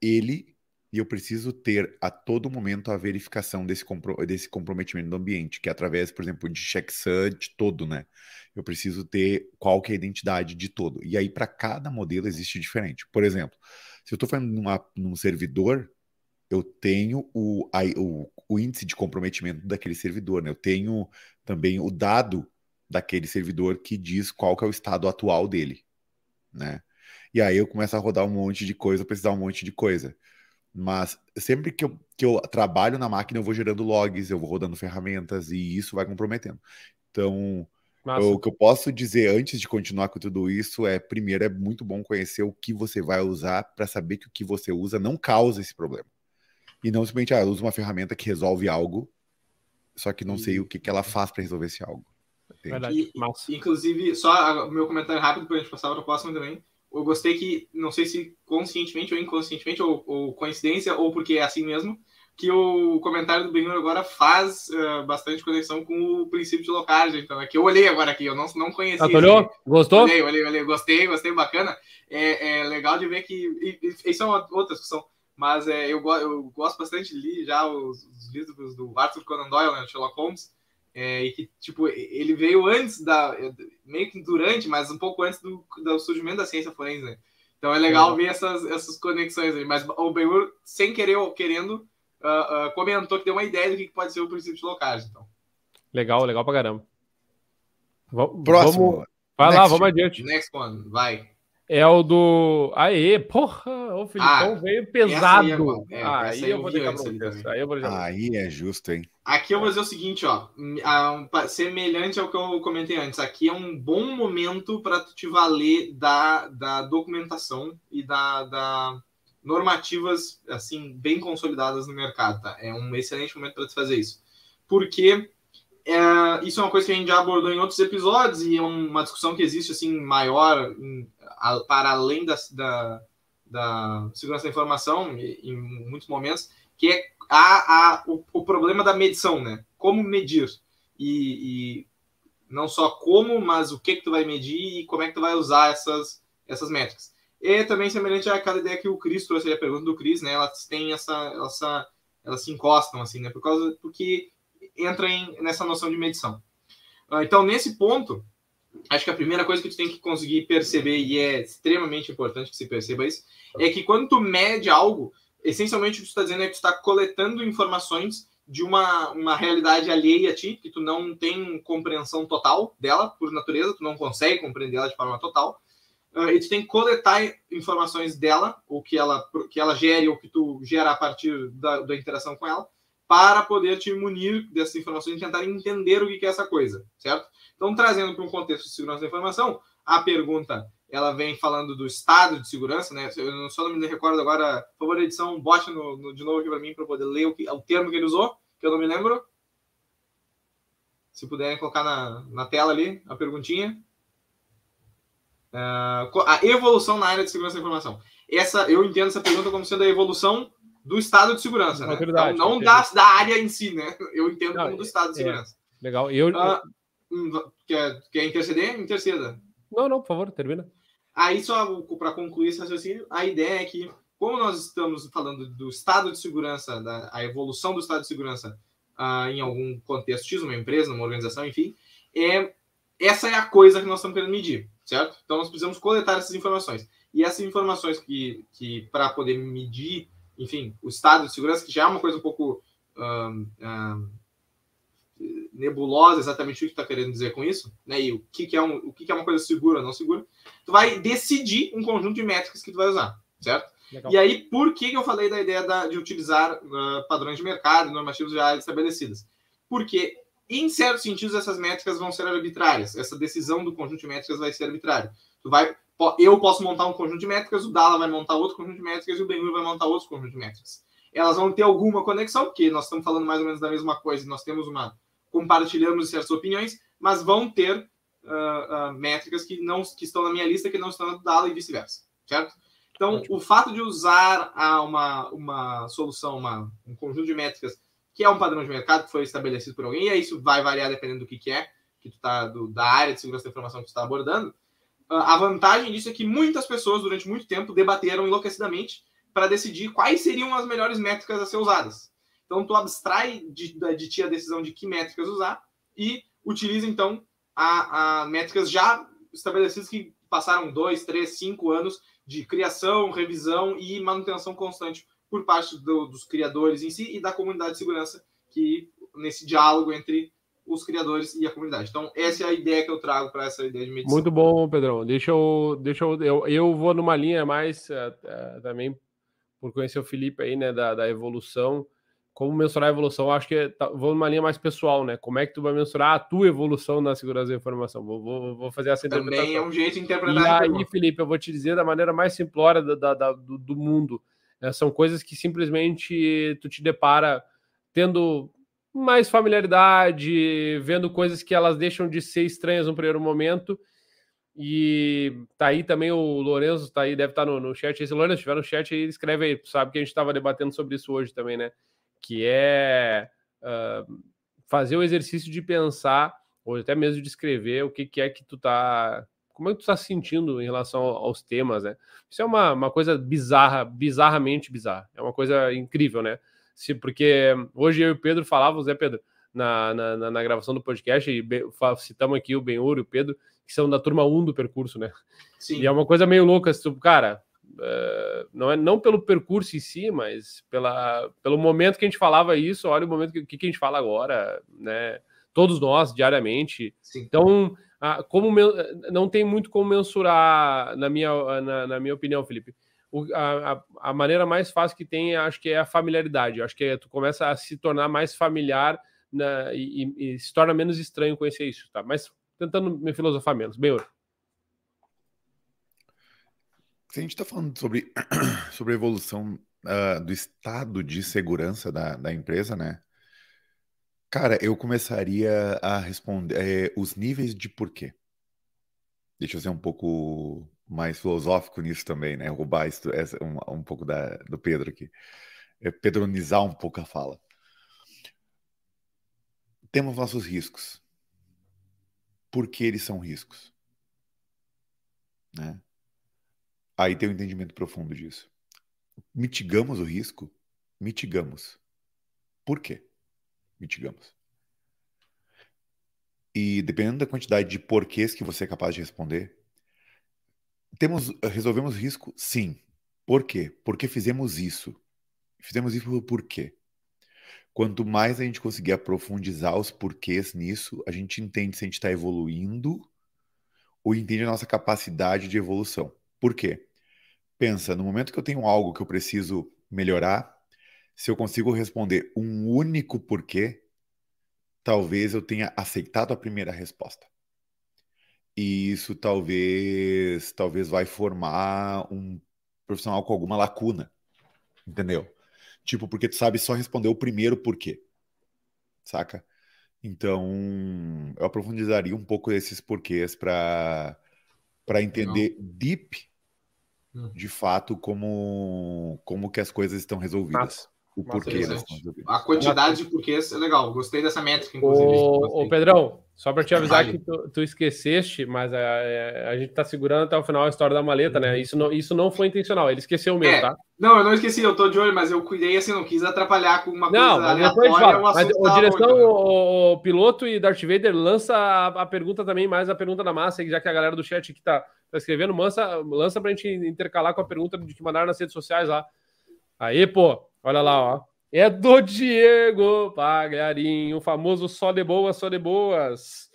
ele e eu preciso ter a todo momento a verificação desse, compro desse comprometimento do ambiente, que é através, por exemplo, de checksum todo, né? Eu preciso ter qual que é a identidade de todo. E aí, para cada modelo, existe diferente. Por exemplo, se eu estou falando numa, num servidor, eu tenho o, o, o, índice de comprometimento daquele servidor, né? Eu tenho também o dado daquele servidor que diz qual que é o estado atual dele, né? E aí eu começo a rodar um monte de coisa, precisar um monte de coisa. Mas sempre que eu, que eu trabalho na máquina, eu vou gerando logs, eu vou rodando ferramentas e isso vai comprometendo. Então, eu, o que eu posso dizer antes de continuar com tudo isso é: primeiro, é muito bom conhecer o que você vai usar para saber que o que você usa não causa esse problema. E não simplesmente, ah, eu uso uma ferramenta que resolve algo, só que não sei o que, que ela faz para resolver esse algo. Verdade. E, inclusive, só o meu comentário rápido para a gente passar para o próximo também eu gostei que, não sei se conscientemente ou inconscientemente, ou, ou coincidência, ou porque é assim mesmo, que o comentário do Benhur agora faz uh, bastante conexão com o princípio de locagem. Então, é que eu olhei agora aqui, eu não, não conhecia. Ah, olhou? Gostou? Olhei, olhei, olhei. Gostei, gostei, bacana. É, é legal de ver que. E, e, são outras que são. Mas é, eu, eu gosto bastante de ler já os, os livros do Arthur Conan Doyle, né, Sherlock Holmes. É, e que, tipo, ele veio antes da. meio que durante, mas um pouco antes do, do surgimento da ciência forense, né? Então é legal é. ver essas, essas conexões aí. Mas o Benhur, sem querer ou querendo, uh, uh, comentou que deu uma ideia do que pode ser o princípio de locagem. Então. Legal, legal pra caramba. V Próximo. Vamos... Vai Next. lá, vamos adiante. Next one, vai. É o do. Aê, porra! O Filipão ah, veio pesado. É, é, aí, eu vou deixar pra Aí, eu vou deixar aí é justo, hein? Aqui eu vou dizer o seguinte, ó. Semelhante ao que eu comentei antes. Aqui é um bom momento para tu te valer da, da documentação e da, da normativas assim bem consolidadas no mercado, tá? É um excelente momento para tu fazer isso. Porque é, isso é uma coisa que a gente já abordou em outros episódios e é uma discussão que existe assim maior em, para além da, da, da, segurança da informação em, muitos momentos, que é a, a, o, o, problema da medição, né? Como medir e, e, não só como, mas o que que tu vai medir e como é que tu vai usar essas essas métricas. E também semelhante àquela ideia que o Cris trouxe, a pergunta do Cris, né? Elas têm essa, essa elas se encostam assim, né? Por causa porque entra em, nessa noção de medição. Uh, então, nesse ponto, acho que a primeira coisa que tu tem que conseguir perceber, e é extremamente importante que se perceba isso, é que quando tu mede algo, essencialmente o que tu está dizendo é que tu está coletando informações de uma, uma realidade alheia a ti, que tu não tem compreensão total dela, por natureza, tu não consegue compreender ela de forma total, uh, e tu tem que coletar informações dela, ou que ela, que ela gere, ou que tu gera a partir da, da interação com ela, para poder te munir dessas informações e tentar entender o que é essa coisa, certo? Então, trazendo para um contexto de segurança da informação, a pergunta ela vem falando do estado de segurança, né? Eu só não me recordo agora. Por favor, edição, bote no, no de novo aqui para mim para poder ler o, que, o termo que ele usou, que eu não me lembro. Se puderem colocar na, na tela ali a perguntinha. Uh, a evolução na área de segurança da informação. Essa, eu entendo essa pergunta como sendo a evolução do estado de segurança, né? Então, não da, da área em si, né? Eu entendo não, como do estado de é, segurança. É, legal. Eu, uh, quer, quer interceder? Interceda. Não, não, por favor, termina. Aí, só para concluir esse raciocínio, a ideia é que, como nós estamos falando do estado de segurança, da a evolução do estado de segurança uh, em algum contexto X, uma empresa, uma organização, enfim, é, essa é a coisa que nós estamos querendo medir, certo? Então, nós precisamos coletar essas informações. E essas informações que, que para poder medir enfim, o estado de segurança, que já é uma coisa um pouco um, um, nebulosa exatamente o que está querendo dizer com isso, né? E o que, que é um, o que, que é uma coisa segura ou não segura, tu vai decidir um conjunto de métricas que tu vai usar, certo? Legal. E aí, por que, eu falei da ideia da, de utilizar uh, padrões de mercado, normativos já estabelecidos? Porque, em certos sentidos, essas métricas vão ser arbitrárias. Essa decisão do conjunto de métricas vai ser arbitrária. Tu vai eu posso montar um conjunto de métricas, o Dala vai montar outro conjunto de métricas e o Benhur vai montar outro conjunto de métricas. Elas vão ter alguma conexão, porque nós estamos falando mais ou menos da mesma coisa e nós temos uma. compartilhamos certas opiniões, mas vão ter uh, uh, métricas que, não, que estão na minha lista que não estão na do Dala e vice-versa, certo? Então, o fato de usar uma, uma solução, uma, um conjunto de métricas que é um padrão de mercado que foi estabelecido por alguém, e isso vai variar dependendo do que, que é, que tu tá, do, da área de segurança da informação que tu está abordando, a vantagem disso é que muitas pessoas, durante muito tempo, debateram enlouquecidamente para decidir quais seriam as melhores métricas a ser usadas. Então, tu abstrai de, de ti a decisão de que métricas usar e utiliza, então, a, a métricas já estabelecidas que passaram dois, três, cinco anos de criação, revisão e manutenção constante por parte do, dos criadores em si e da comunidade de segurança, que nesse diálogo entre os criadores e a comunidade. Então, essa é a ideia que eu trago para essa ideia de medição. Muito bom, Pedrão. Deixa eu. Deixa eu, eu, eu vou numa linha mais uh, uh, também por conhecer o Felipe aí, né, da, da evolução. Como mensurar a evolução? Acho que tá, vou numa linha mais pessoal, né? Como é que tu vai mensurar a tua evolução na segurança da informação? Vou, vou, vou fazer essa interpretação. Também é um jeito de interpretar. E aí, Felipe, eu vou te dizer da maneira mais simplória da, da, do, do, mundo. Né? São coisas que simplesmente tu te depara tendo mais familiaridade, vendo coisas que elas deixam de ser estranhas no primeiro momento. E tá aí também o Lourenço, tá aí, deve estar tá no, no chat. Esse Lourenço, estiver no chat aí, escreve aí, sabe que a gente estava debatendo sobre isso hoje também, né? Que é uh, fazer o exercício de pensar, ou até mesmo de escrever o que, que é que tu tá. Como é que tu tá sentindo em relação aos temas, né? Isso é uma, uma coisa bizarra, bizarramente bizarra. É uma coisa incrível, né? Se porque hoje eu e o Pedro falávamos, né, Pedro, na, na, na gravação do podcast, e citamos aqui o Benhur e o Pedro, que são da turma 1 do percurso, né? Sim. E é uma coisa meio louca, cara, uh, não é não pelo percurso em si, mas pela, pelo momento que a gente falava isso, olha o momento que, que a gente fala agora, né? Todos nós, diariamente. Sim. Então, como não tem muito como mensurar, na minha, na, na minha opinião, Felipe a, a, maneira mais fácil que tem, acho que é a familiaridade. Acho que é, tu começa a se tornar mais familiar na, e, e, se torna menos estranho conhecer isso, tá? Mas tentando me filosofar menos. Bem, Se a gente está falando sobre, sobre a evolução uh, do estado de segurança da, da empresa, né? Cara, eu começaria a responder eh, os níveis de porquê. Deixa eu ser um pouco mais filosófico nisso também, né? Roubar isso, essa, um, um pouco da, do Pedro aqui. É pedronizar um pouco a fala. Temos nossos riscos. Por que eles são riscos? Né? Aí tem um entendimento profundo disso. Mitigamos o risco? Mitigamos. Por quê? Mitigamos. E dependendo da quantidade de porquês que você é capaz de responder, temos, resolvemos risco? Sim. Por quê? Porque fizemos isso. Fizemos isso por quê? Quanto mais a gente conseguir aprofundizar os porquês nisso, a gente entende se a gente está evoluindo ou entende a nossa capacidade de evolução. Por quê? Pensa, no momento que eu tenho algo que eu preciso melhorar, se eu consigo responder um único porquê, talvez eu tenha aceitado a primeira resposta. E isso talvez, talvez vai formar um profissional com alguma lacuna, entendeu? Tipo, porque tu sabe só responder o primeiro porquê, saca? Então, eu aprofundizaria um pouco esses porquês para para entender Não. deep, hum. de fato, como como que as coisas estão resolvidas. Nossa o porquê A quantidade de porquês é legal. Gostei dessa métrica, inclusive. Ô, ô Pedrão, só para te avisar que tu, tu, esqueceste, mas a, a, a gente tá segurando até o final a história da maleta, né? Isso não, isso não foi intencional, ele esqueceu mesmo, é, tá? Não, eu não esqueci, eu tô de olho, mas eu cuidei assim, não quis atrapalhar com uma não, coisa aleatória. Mas, mas o direção, o, o, piloto e Darth Vader lança a, a, pergunta também, mais a pergunta da massa, já que a galera do chat que tá, tá escrevendo, lança, lança pra gente intercalar com a pergunta de que mandaram nas redes sociais lá. Aí, pô, Olha lá, ó. É do Diego Pagliarinho, o famoso só de boas, só de boas.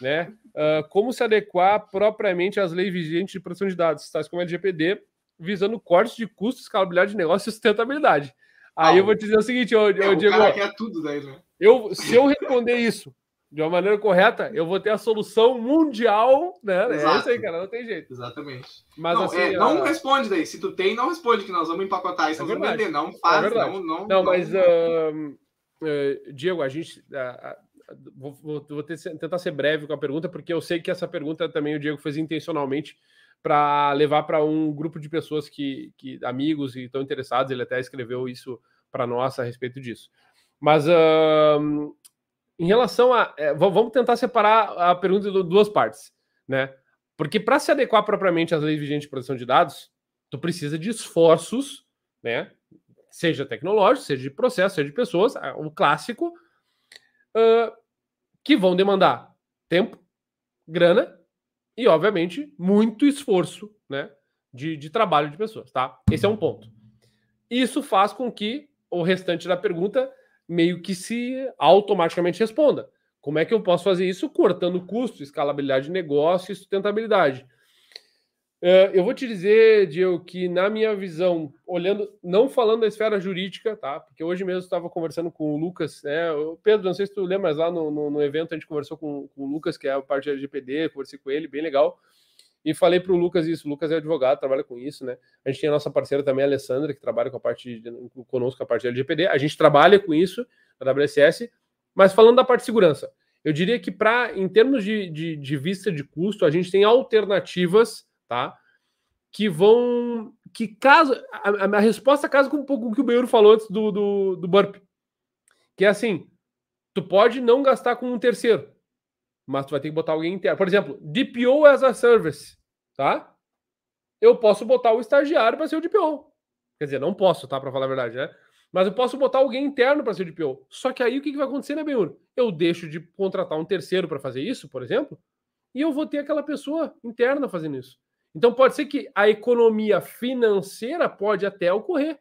Né? Uh, como se adequar propriamente às leis vigentes de proteção de dados, tais como a LGPD, visando cortes de custos, escalabilidade de negócio e sustentabilidade. Aí ah, eu vou te dizer o seguinte, ô, é, ô, Diego. Cara tudo daí, né? Eu, se eu responder isso de uma maneira correta, eu vou ter a solução mundial, né? Exato. É isso aí, cara, não tem jeito. Exatamente. Mas, não, assim, é, não responde daí. Se tu tem, não responde, que nós vamos empacotar isso, é nós vender. Não faz, é não, não. Não, não mas, uh, uh, Diego, a gente. Uh, vou, vou, vou ter, tentar ser breve com a pergunta, porque eu sei que essa pergunta também o Diego fez intencionalmente para levar para um grupo de pessoas que, que amigos e estão interessados. Ele até escreveu isso para nós a respeito disso. Mas uh, em relação a. É, vamos tentar separar a pergunta de duas partes, né? Porque para se adequar propriamente às leis vigentes de proteção de dados, tu precisa de esforços, né? Seja tecnológico, seja de processo, seja de pessoas, o clássico, uh, que vão demandar tempo, grana e, obviamente, muito esforço, né? De, de trabalho de pessoas, tá? Esse é um ponto. Isso faz com que o restante da pergunta meio que se automaticamente responda. Como é que eu posso fazer isso? Cortando custo, escalabilidade de negócio e sustentabilidade. Uh, eu vou te dizer, Diego, que na minha visão, olhando, não falando da esfera jurídica, tá? Porque hoje mesmo estava conversando com o Lucas, né? Pedro, não sei se tu lembra, mas lá no, no, no, evento a gente conversou com, com o Lucas, que é a parte da LGPD, conversei com ele, bem legal. E falei para o Lucas isso. O Lucas é advogado, trabalha com isso, né? A gente tem a nossa parceira também, a Alessandra, que trabalha com a parte de, conosco, a parte da LGPD. A gente trabalha com isso na WSS. Mas falando da parte de segurança, eu diria que para em termos de, de, de, vista de custo, a gente tem alternativas, tá? Que vão. Que caso. A, a resposta casa com um pouco o que o Beiro falou antes do, do, do Burp. Que é assim: tu pode não gastar com um terceiro mas tu vai ter que botar alguém interno. Por exemplo, DPO as a service, tá? Eu posso botar o estagiário para ser o DPO. Quer dizer, não posso, tá? Para falar a verdade, né? Mas eu posso botar alguém interno para ser o DPO. Só que aí o que, que vai acontecer, né, Benhur? Eu deixo de contratar um terceiro para fazer isso, por exemplo, e eu vou ter aquela pessoa interna fazendo isso. Então pode ser que a economia financeira pode até ocorrer,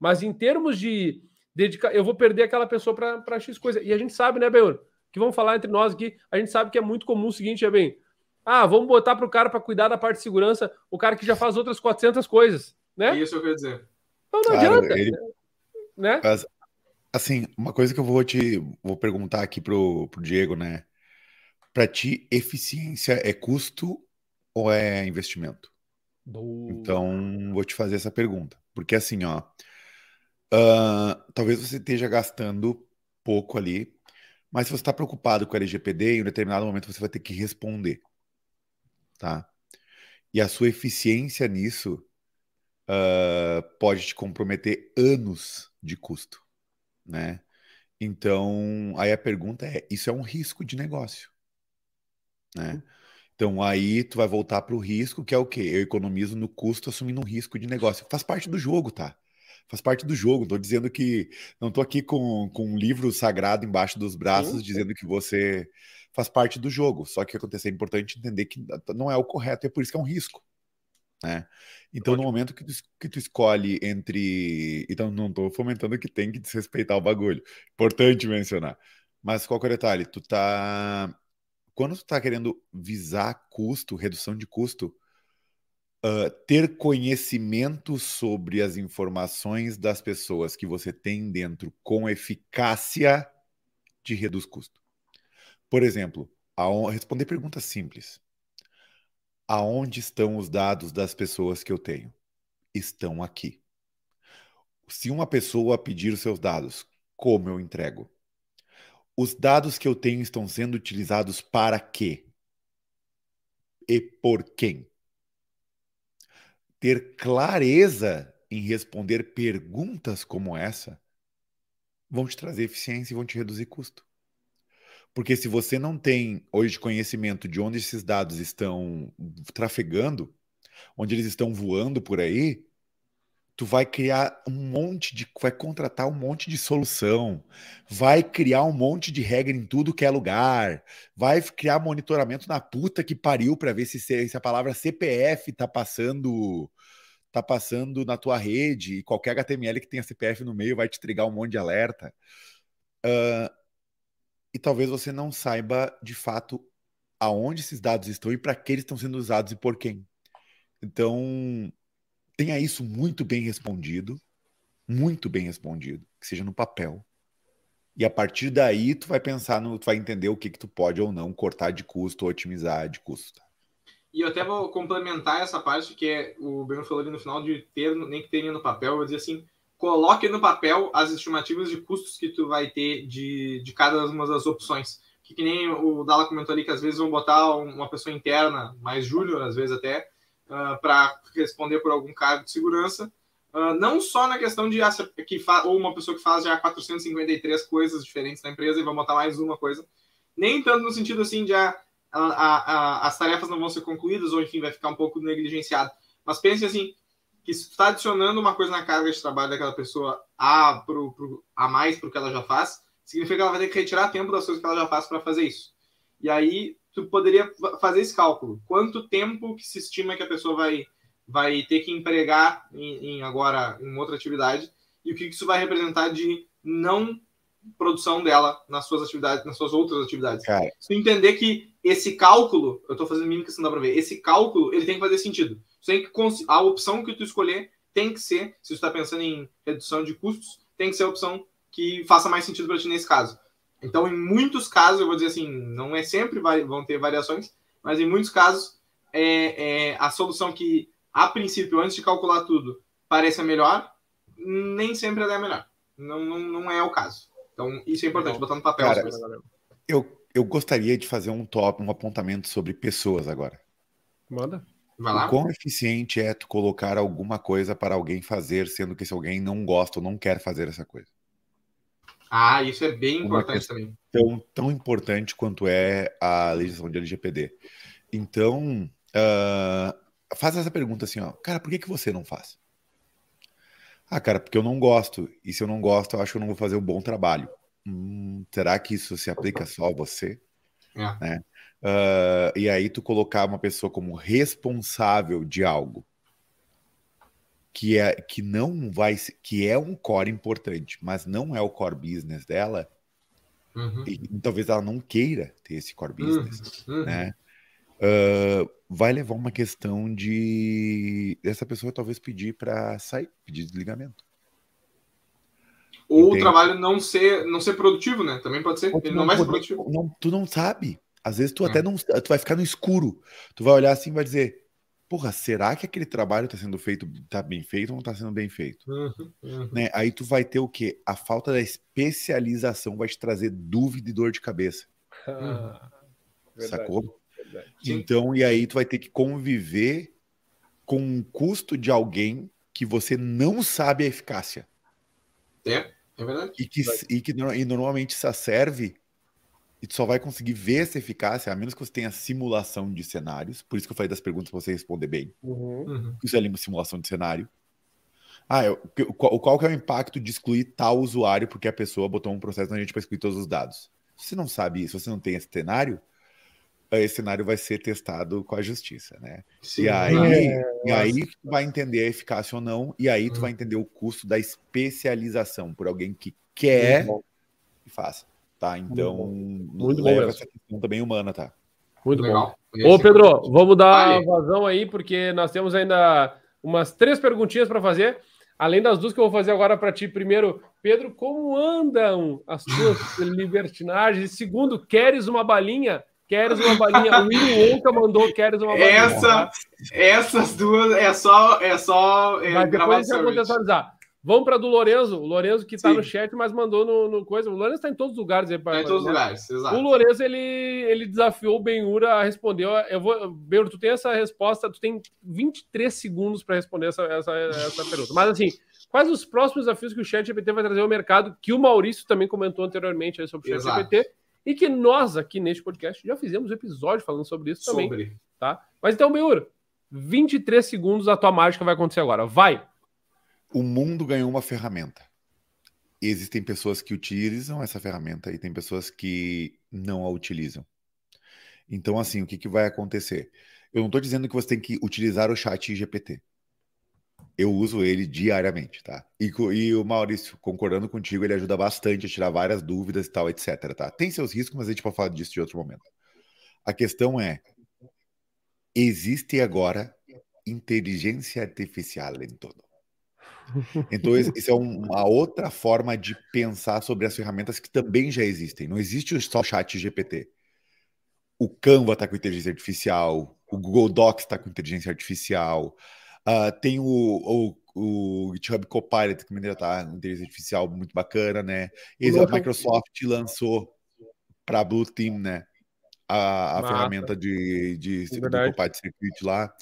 mas em termos de dedicar, eu vou perder aquela pessoa para X coisa. E a gente sabe, né, Benhur? Que vamos falar entre nós aqui, a gente sabe que é muito comum o seguinte, é bem, ah, vamos botar para o cara para cuidar da parte de segurança, o cara que já faz outras 400 coisas, né? Isso eu quero dizer. Então não cara, adianta, ele... né? assim, uma coisa que eu vou te vou perguntar aqui pro, pro Diego, né? Para ti, eficiência é custo ou é investimento? Boa. Então, vou te fazer essa pergunta, porque assim, ó, uh, talvez você esteja gastando pouco ali mas se você está preocupado com o LGPD, em um determinado momento você vai ter que responder. Tá? E a sua eficiência nisso uh, pode te comprometer anos de custo. Né? Então, aí a pergunta é: isso é um risco de negócio? Né? Então aí tu vai voltar para o risco, que é o quê? Eu economizo no custo assumindo um risco de negócio. Faz parte do jogo, tá? Faz parte do jogo. Estou dizendo que não estou aqui com, com um livro sagrado embaixo dos braços, Sim. dizendo que você faz parte do jogo. Só que acontecer é importante entender que não é o correto, é por isso que é um risco. Né? Então, no momento que tu, que tu escolhe entre. Então, não estou fomentando que tem que desrespeitar o bagulho. Importante mencionar. Mas qual é o detalhe? Tu tá. Quando tu tá querendo visar custo, redução de custo, uh, ter conhecimento sobre as informações das pessoas que você tem dentro com eficácia te reduz custo. Por exemplo, a responder perguntas simples. Aonde estão os dados das pessoas que eu tenho? Estão aqui. Se uma pessoa pedir os seus dados, como eu entrego? Os dados que eu tenho estão sendo utilizados para quê? E por quem? Ter clareza em responder perguntas como essa vão te trazer eficiência e vão te reduzir custo. Porque se você não tem hoje conhecimento de onde esses dados estão trafegando, onde eles estão voando por aí, tu vai criar um monte de, vai contratar um monte de solução, vai criar um monte de regra em tudo que é lugar, vai criar monitoramento na puta que pariu para ver se, se a palavra CPF tá passando tá passando na tua rede e qualquer HTML que tenha CPF no meio vai te entregar um monte de alerta. Uh, e talvez você não saiba de fato aonde esses dados estão e para que eles estão sendo usados e por quem. Então, tenha isso muito bem respondido, muito bem respondido, que seja no papel. E a partir daí tu vai pensar no, tu vai entender o que que tu pode ou não cortar de custo otimizar de custo. Tá? E eu até vou complementar essa parte que é o Bruno falou ali no final de ter, nem que tenha no papel, eu vou dizer assim, coloque no papel as estimativas de custos que tu vai ter de, de cada uma das opções. Que, que nem o Dala comentou ali, que às vezes vão botar uma pessoa interna, mais júnior, às vezes até, uh, ah, para responder por algum cargo de segurança. Uh, não só na questão de que ou uma pessoa que faz já 453 coisas diferentes na empresa e vai botar mais uma coisa. Nem tanto no sentido assim de ah, a, a, a, as tarefas não vão ser concluídas, ou enfim, vai ficar um pouco negligenciado. Mas pense assim, que está adicionando uma coisa na carga de trabalho daquela pessoa a, pro, pro, a mais para o que ela já faz, significa que ela vai ter que retirar tempo das coisas que ela já faz para fazer isso. E aí, tu poderia fazer esse cálculo. Quanto tempo que se estima que a pessoa vai, vai ter que empregar em, em agora em outra atividade e o que isso vai representar de não produção dela nas suas atividades, nas suas outras atividades. Cara. Se tu entender que esse cálculo, eu estou fazendo mímica, que não dá para ver, esse cálculo, ele tem que fazer sentido. Tem que, a opção que tu escolher tem que ser, se tu está pensando em redução de custos, tem que ser a opção que faça mais sentido para ti nesse caso. Então, em muitos casos, eu vou dizer assim, não é sempre vai, vão ter variações, mas em muitos casos, é, é, a solução que, a princípio, antes de calcular tudo, parece a melhor, nem sempre ela é a melhor. Não, não, não é o caso. Então, isso é importante, botar no papel. Cara, eu, eu gostaria de fazer um top, um apontamento sobre pessoas agora. Manda. Vai lá. O quão eficiente é tu colocar alguma coisa para alguém fazer, sendo que esse alguém não gosta ou não quer fazer essa coisa? Ah, isso é bem importante também. Tão, tão importante quanto é a legislação de LGPD. Então, uh, faz essa pergunta assim, ó. Cara, por que, que você não faz? Ah, cara, porque eu não gosto. E se eu não gosto, eu acho que eu não vou fazer um bom trabalho. Hum, será que isso se aplica só a você? É. Né? Uh, e aí tu colocar uma pessoa como responsável de algo que é que não vai que é um core importante, mas não é o core business dela. Uhum. E, talvez ela não queira ter esse core business, uhum. né? Uh, vai levar uma questão de essa pessoa talvez pedir para sair, pedir desligamento. Ou Entende? o trabalho não ser, não ser produtivo, né? Também pode ser. Ele não, não vai ser produtivo. Não, tu não sabe. Às vezes tu é. até não. Tu vai ficar no escuro. Tu vai olhar assim e vai dizer: Porra, será que aquele trabalho está sendo feito, está bem feito ou não está sendo bem feito? Uhum, uhum. Né? Aí tu vai ter o quê? A falta da especialização vai te trazer dúvida e dor de cabeça. Ah, Sacou? Verdade. Então, e aí tu vai ter que conviver com um custo de alguém que você não sabe a eficácia. É, é verdade. E que, e que e normalmente isso serve e tu só vai conseguir ver essa eficácia a menos que você tenha simulação de cenários. Por isso que eu falei das perguntas para você responder bem. Uhum. uhum. Isso é simulação de cenário. Ah, eu, qual, qual que é o impacto de excluir tal usuário porque a pessoa botou um processo na gente para excluir todos os dados? Se você não sabe isso, se você não tem esse cenário, esse cenário vai ser testado com a justiça, né? Sim, e aí, é, e aí tu vai entender a eficácia ou não, e aí tu hum. vai entender o custo da especialização por alguém que quer e faça, tá? Então, muito leva bom essa questão também humana, tá? Muito Legal. bom. Ô, Pedro, vamos dar vazão aí, porque nós temos ainda umas três perguntinhas para fazer, além das duas que eu vou fazer agora para ti. Primeiro, Pedro, como andam as tuas libertinagens? E segundo, queres uma balinha? Queres uma balinha? O Willy Wonka mandou queres uma balinha. Essa? Essas duas é só. É só é, mas depois a gente vai contextualizar. Vamos para do Lorenzo. O Lorenzo que está no chat, mas mandou no, no, coisa. O Lorenzo está em todos os lugares. Está em todos os lugares, exato. O Lorenzo, ele, ele desafiou o Benhura a responder. Eu vou, Benhura, tu tem essa resposta, tu tem 23 segundos para responder essa, essa, essa pergunta. Mas assim, quais os próximos desafios que o Chat GPT vai trazer ao mercado, que o Maurício também comentou anteriormente sobre o Chat GPT, e que nós aqui neste podcast já fizemos um episódio falando sobre isso sobre. também. Tá? Mas então, Benhura, 23 segundos, a tua mágica vai acontecer agora. Vai! O mundo ganhou uma ferramenta. Existem pessoas que utilizam essa ferramenta e tem pessoas que não a utilizam. Então, assim, o que, que vai acontecer? Eu não estou dizendo que você tem que utilizar o chat GPT. Eu uso ele diariamente, tá? E, e, o Maurício, concordando contigo, ele ajuda bastante a tirar várias dúvidas e tal, etc, tá? Tem seus riscos, mas a gente pode falar disso de outro momento. A questão é, existe agora inteligência artificial em todo. Então, isso é uma outra forma de pensar sobre as ferramentas que também já existem. Não existe só o chat GPT. O Canva está com inteligência artificial, o Google Docs está com inteligência artificial, uh, tem o, o, o GitHub Copilot, que ainda está com inteligência artificial muito bacana, né? E a Microsoft lançou para a Blue Team, né? A, a ferramenta de, de, de Copilot Circuit lá.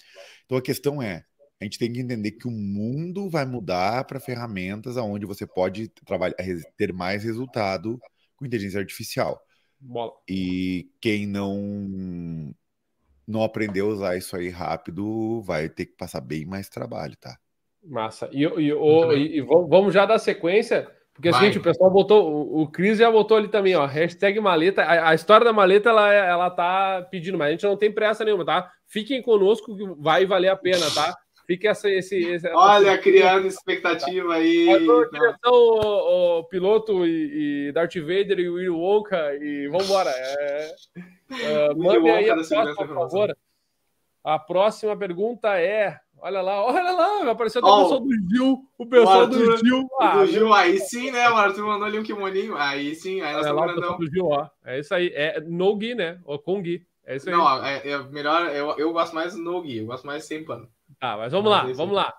Então a questão é, a gente tem que entender que o mundo vai mudar para ferramentas onde você pode trabalhar, ter mais resultado com inteligência artificial. Bola. E quem não não aprendeu a usar isso aí rápido vai ter que passar bem mais trabalho, tá? Massa. E, e, o, e, e vamos já dar sequência, porque assim, o pessoal botou, o, o Cris já botou ali também, ó, hashtag maleta. A, a, história da maleta, ela, ela tá pedindo, mas a gente não tem pressa nenhuma, tá? Fiquem conosco que vai valer a pena, tá? Fica essa, esse, esse, Olha, criando expectativa aí. Direção, o, o, piloto e, e Darth Vader e Will Wonka e vambora. É, é, mande aí a próxima, por favor. A próxima pergunta é. Olha lá, olha lá, vai aparecer oh, o pessoal do Gil, o pessoal o do Gil. Ah, do Gil, aí sim, né? O Arthur mandou ali um kimoninho, aí sim, aí nós estamos grandão. Do Gil, ó. É isso aí, é no Gui, né? Ou com Gui. É isso aí. Não, é, é melhor, eu, eu gosto mais no Gui, eu gosto mais sem pano. Ah, mas vamos lá, vamos lá.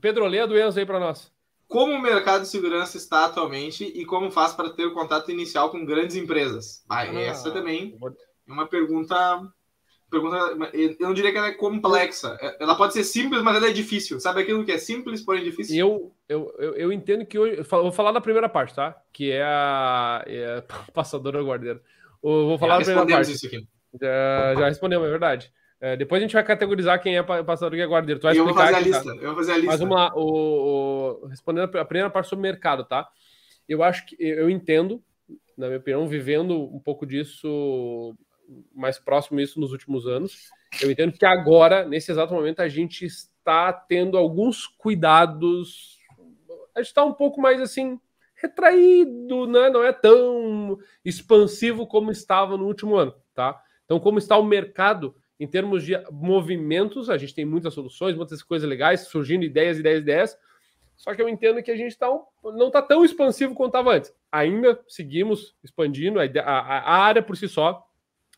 Pedro, lê a doença aí para nós. Como o mercado de segurança está atualmente e como faz para ter o contato inicial com grandes empresas? Ah, ah, essa também é uma pergunta, pergunta. Eu não diria que ela é complexa. Ela pode ser simples, mas ela é difícil. Sabe aquilo que é simples, porém difícil? Eu, eu, eu, eu entendo que hoje. Vou falar da primeira parte, tá? Que é a, é a passadora guardeira. vou falar da primeira parte. Isso aqui. Já, já respondemos, é verdade. É, depois a gente vai categorizar quem é passador e é guardeiro. Tu vai eu vou fazer a lista. Tá? Eu vou fazer a lista. Mas vamos lá. O, o, respondendo a primeira parte sobre o mercado, tá? Eu acho que eu entendo, na minha opinião, vivendo um pouco disso mais próximo isso nos últimos anos. Eu entendo que agora, nesse exato momento, a gente está tendo alguns cuidados. A gente está um pouco mais assim retraído, né? Não é tão expansivo como estava no último ano, tá? Então, como está o mercado em termos de movimentos, a gente tem muitas soluções, muitas coisas legais, surgindo ideias, ideias, ideias. Só que eu entendo que a gente tá um, não está tão expansivo quanto estava antes. Ainda seguimos expandindo, a, a, a, área por si só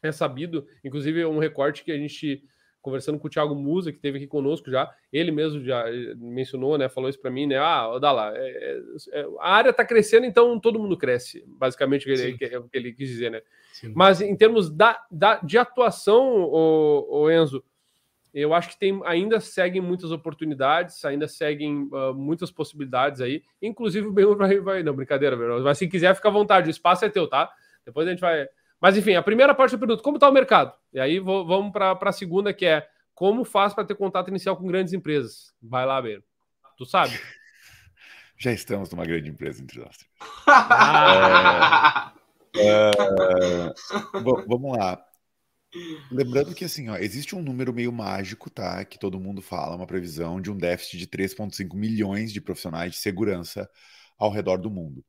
é sabido, inclusive um recorte que a gente conversando com o Thiago Musa, que esteve aqui conosco já, ele mesmo já eh, mencionou, né, falou isso para mim, né, ah, dá lá, é, é, é, a área está crescendo, então todo mundo cresce, basicamente o ele, que, que ele quis dizer, né. Sim. Mas em termos da, da, de atuação, o, o Enzo, eu acho que tem, ainda seguem muitas oportunidades, ainda seguem uh, muitas possibilidades aí, inclusive o Benhur vai, vai, não, brincadeira, mas se quiser, fica à vontade, o espaço é teu, tá? Depois a gente vai mas enfim, a primeira parte do produto, como está o mercado? E aí vou, vamos para a segunda, que é como faz para ter contato inicial com grandes empresas? Vai lá, Beiro. Tu sabe? Já estamos numa grande empresa entre nós. Ah. é, é, vamos lá. Lembrando que assim, ó, existe um número meio mágico, tá? Que todo mundo fala, uma previsão de um déficit de 3,5 milhões de profissionais de segurança ao redor do mundo.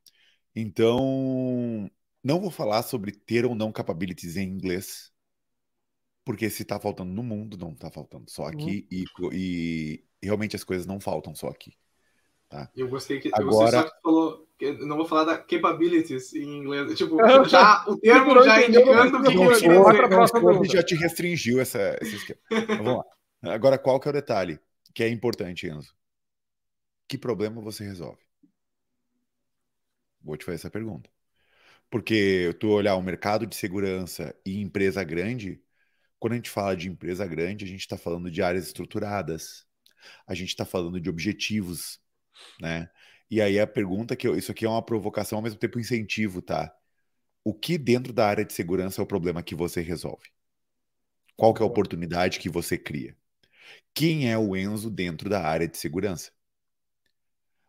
Então, não vou falar sobre ter ou não capabilities em inglês, porque se está faltando no mundo, não está faltando só aqui, uhum. e, e, realmente as coisas não faltam só aqui. Tá? Eu gostei que Agora... você só falou. não vou falar da capabilities em inglês. Tipo, já, o termo já indicando o que, dizer. já te restringiu essa, esse esquema. Vamos lá. Agora, qual que é o detalhe que é importante, Enzo? Que problema você resolve? Vou te fazer essa pergunta. Porque tu olhar o mercado de segurança e empresa grande, quando a gente fala de empresa grande, a gente está falando de áreas estruturadas, a gente está falando de objetivos, né? E aí a pergunta que eu, isso aqui é uma provocação ao mesmo tempo incentivo, tá? O que dentro da área de segurança é o problema que você resolve? Qual que é a oportunidade que você cria? Quem é o Enzo dentro da área de segurança?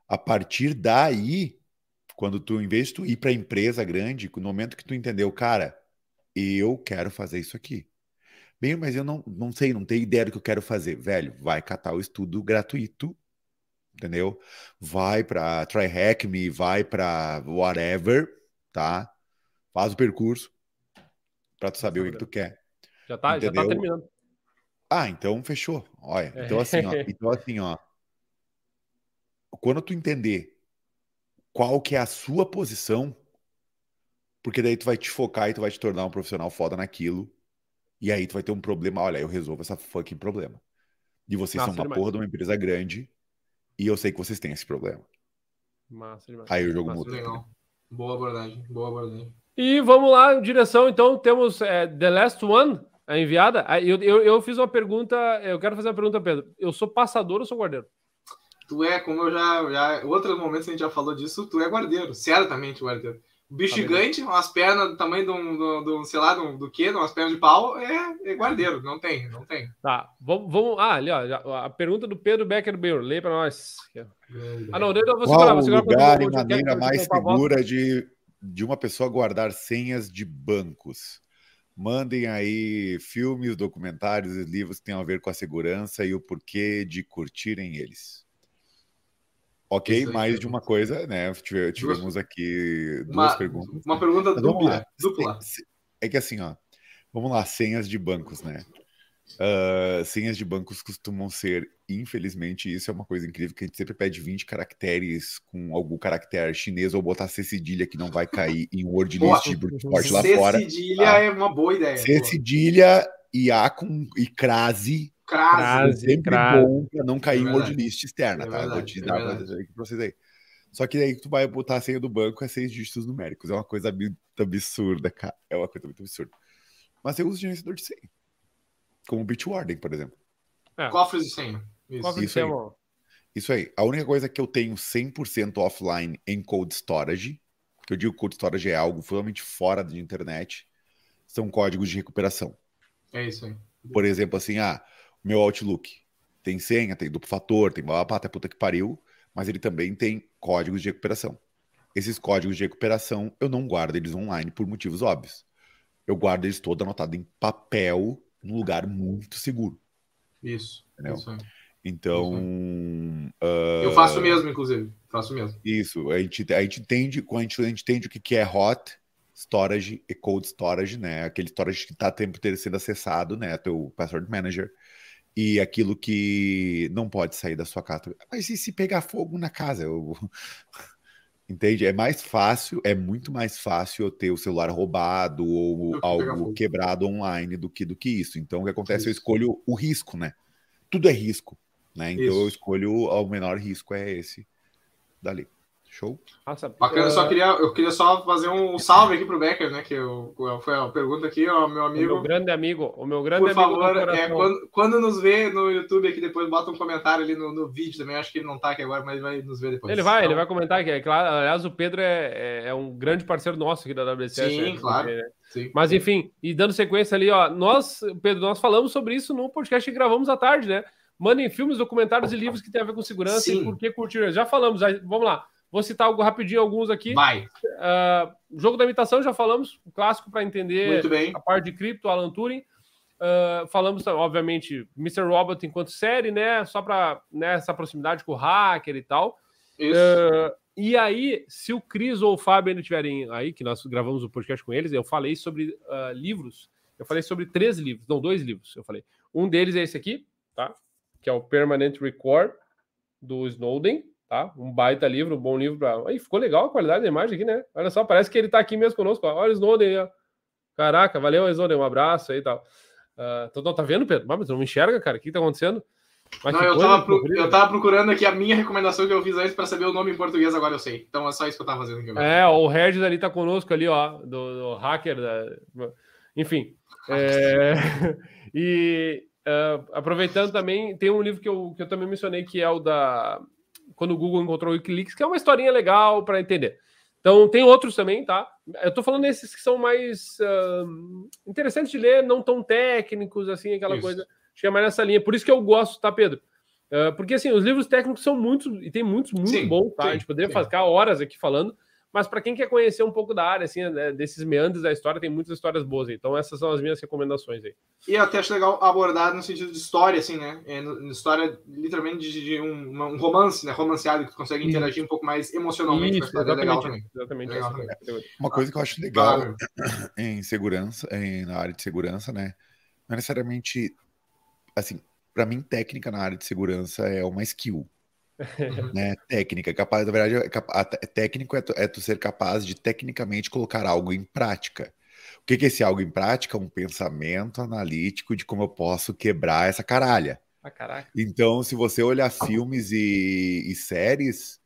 A partir daí, quando tu, em vez de tu ir para a empresa grande, no momento que tu entendeu, cara, eu quero fazer isso aqui. Bem, mas eu não, não sei, não tenho ideia do que eu quero fazer. Velho, vai catar o estudo gratuito entendeu? Vai para Try Hack Me, vai para whatever, tá? Faz o percurso para tu saber o que, tu quer. Já tá, entendeu? já tá terminando. Ah, então fechou. Olha, é. então assim, ó, então assim, ó, quando tu entender qual que é a sua posição, porque daí tu vai te focar e tu vai te tornar um profissional foda naquilo. E aí tu vai ter um problema, olha, eu resolvo essa fucking problema. E vocês Nossa, são uma demais. porra de uma empresa grande e eu sei que vocês têm esse problema. Massa demais. Aí o jogo Massa, muda. Legal. Boa abordagem, boa abordagem. E vamos lá, direção, então, temos é, The Last One, a enviada. Eu, eu, eu fiz uma pergunta, eu quero fazer uma pergunta, Pedro. Eu sou passador ou sou guardeiro? Tu é, como eu já, já. Outros momentos a gente já falou disso, tu é guardeiro, certamente guardeiro. Bicho tá gigante, umas pernas do tamanho de um, do, do sei lá, do, do quê, umas pernas de pau, é, é guardeiro, não tem, não tem. Tá, vamos, vamos ah, ali, ó, a pergunta do Pedro Becker Beer, lê para nós. Ah, não, eu vou segurar, vou segurar lugar e maneira mais segura de, de uma pessoa guardar senhas de bancos? Mandem aí filmes, documentários e livros que tenham a ver com a segurança e o porquê de curtirem eles. Ok, mais de uma coisa, né? Tivemos aqui duas uma, perguntas. Uma pergunta dupla, dupla. É que assim, ó, vamos lá, senhas de bancos, né? Uh, senhas de bancos costumam ser, infelizmente, isso é uma coisa incrível, que a gente sempre pede 20 caracteres com algum caractere chinês ou botar C cedilha que não vai cair em word list de forte lá fora. C cedilha tá? é uma boa ideia. C cedilha e A com e crase crase, sempre crase. bom para não cair é em word list externa, é tá? Verdade, Vou te é dar é para vocês aí. Só que daí tu vai botar a senha do banco é seis dígitos numéricos. É uma coisa muito absurda, cara. É uma coisa muito absurda. Mas eu uso gerenciador de senha. Como o Bitwarden, por exemplo. É. Cofres de senha. Isso, Isso aí. Isso aí. A única coisa que eu tenho 100% offline em cold storage, que eu digo cold storage é algo totalmente fora da internet, são códigos de recuperação. É isso aí. Por exemplo, assim, ah, meu Outlook. Tem senha, tem duplo fator, tem blá, até puta que pariu, mas ele também tem códigos de recuperação. Esses códigos de recuperação eu não guardo eles online por motivos óbvios. Eu guardo eles todos anotados em papel, num lugar muito seguro. Isso. Entendeu? Isso então. Uh... Eu faço mesmo, inclusive. Faço mesmo. Isso. A gente, a gente entende, a gente, a gente entende o que é hot storage e cold storage, né? Aquele storage que está tempo sendo acessado, né? Teu password manager e aquilo que não pode sair da sua casa. Mas e se pegar fogo na casa? Eu... Entende? É mais fácil, é muito mais fácil eu ter o celular roubado ou algo quebrado online do que do que isso. Então, o que acontece? Isso. Eu escolho o risco, né? Tudo é risco, né? Então, isso. eu escolho o menor risco é esse dali. Show. Nossa, Bacana, uh... só queria, eu queria só fazer um salve aqui pro Becker, né? Que eu, foi a pergunta aqui, ó, meu amigo. O meu grande amigo, o meu grande Por amigo. Por favor, é, quando, quando nos vê no YouTube aqui, depois bota um comentário ali no, no vídeo também. Acho que ele não tá aqui agora, mas vai nos ver depois. Ele vai, então... ele vai comentar aqui. É claro, aliás, o Pedro é, é, é um grande parceiro nosso aqui da WC. Sim, né? claro. Sim. Mas enfim, e dando sequência ali, ó, nós, Pedro, nós falamos sobre isso no podcast que gravamos à tarde, né? Mandem filmes, documentários e livros que tem a ver com segurança Sim. e por que curtir. Já falamos, vamos lá. Vou citar algo rapidinho alguns aqui. Vai. Uh, jogo da imitação, já falamos, um clássico para entender a parte de cripto, Alan Turing. Uh, falamos, obviamente, Mr. Robot enquanto série, né? Só para né, essa proximidade com o hacker e tal. Uh, e aí, se o Cris ou o Fábio ainda estiverem aí, que nós gravamos o podcast com eles, eu falei sobre uh, livros. Eu falei sobre três livros, não, dois livros. Eu falei. Um deles é esse aqui, tá? Que é o Permanent Record do Snowden tá? Um baita livro, um bom livro. Pra... Aí, ficou legal a qualidade da imagem aqui, né? Olha só, parece que ele tá aqui mesmo conosco. Ó. Olha o Snowden, ó. Caraca, valeu, Snowden, um abraço aí e tal. Uh, tá vendo, Pedro? Mas não me enxerga, cara. O que tá acontecendo? Mas não, eu, tava pro... procurando aqui a minha recomendação que eu fiz antes para saber o nome em português, agora eu sei. Então é só isso que eu tava fazendo aqui. Agora. É, o Regis ali tá conosco ali, ó, do, do hacker. Da... Enfim. É... e uh, aproveitando também, tem um livro que eu, que eu também mencionei que é o da. Quando o Google encontrou o Wikileaks, que é uma historinha legal para entender. Então, tem outros também, tá? Eu tô falando esses que são mais uh, interessantes de ler, não tão técnicos, assim, aquela Isso. coisa que é mais nessa linha. Por isso que eu gosto, tá, Pedro? Uh, porque assim, os livros técnicos são muitos e tem muitos muito sim, bons, tá? Sim, a gente poderia sim. ficar horas aqui falando, mas para quem quer conhecer um pouco da área, assim, né, desses meandros da história, tem muitas histórias boas aí. Então, essas são as minhas recomendações aí. E eu até acho legal abordar no sentido de história, assim, né? É, história, literalmente, de, de um, um, romance, né? Romanceado, que tu consegue interagir um pouco mais emocionalmente Isso, com a história. É exatamente, é legal também. Exatamente. Legal também. Uma coisa que eu acho legal claro. em segurança, em, na área de segurança, né? Não é necessariamente, assim, para mim, técnica na área de segurança é uma skill. né? Técnica, capaz, na verdade, é, técnico é tu, é tu, ser capaz de tecnicamente colocar algo em prática. O que, que é esse algo em prática? Um pensamento analítico de como eu posso quebrar essa caralha. Ah, então, se você olhar filmes e, e séries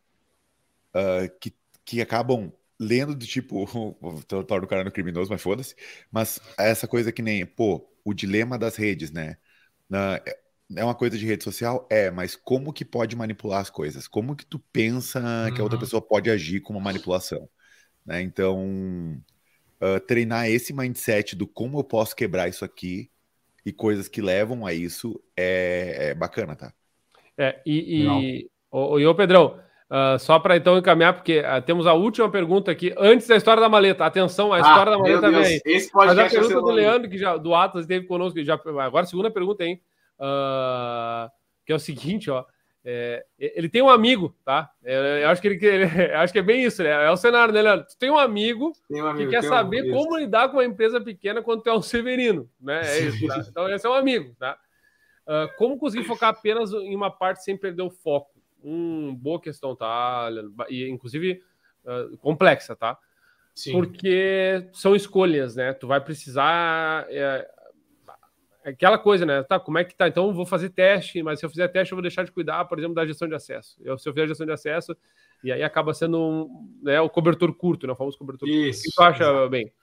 uh, que, que acabam lendo do tipo, torno o cara no criminoso, mas foda-se, mas essa coisa que nem, pô, o dilema das redes, né? Uh, é uma coisa de rede social? É, mas como que pode manipular as coisas? Como que tu pensa uhum. que a outra uhum. pessoa pode agir com uma manipulação? Né? Então, uh, treinar esse mindset do como eu posso quebrar isso aqui e coisas que levam a isso é, é bacana, tá? É, e, e, o, o, Pedrão, uh, só para então encaminhar, porque uh, temos a última pergunta aqui, antes da história da maleta. Atenção, a história da maleta vem aí. Esse Mas a pergunta do Leandro, que já, do Atlas, esteve conosco, já, agora a segunda pergunta, hein? Uh, que é o seguinte, ó. É, ele tem um amigo, tá? É, eu acho que ele, ele acho que é bem isso, né? É o cenário, né, Leandro? Tu tem um amigo, um amigo que quer saber um, como lidar com uma empresa pequena quando tu é um severino, né? É isso, tá? Então, esse é um amigo, tá? Uh, como conseguir focar apenas em uma parte sem perder o foco? Hum, boa questão, tá? E, inclusive, uh, complexa, tá? Sim. Porque são escolhas, né? Tu vai precisar. É, aquela coisa, né? Tá, como é que tá? Então eu vou fazer teste, mas se eu fizer teste, eu vou deixar de cuidar, por exemplo, da gestão de acesso. Eu, se eu fizer a gestão de acesso, e aí acaba sendo um, né, o cobertor curto, né? O famoso cobertor Isso, curto. O que tu acha, exato. bem?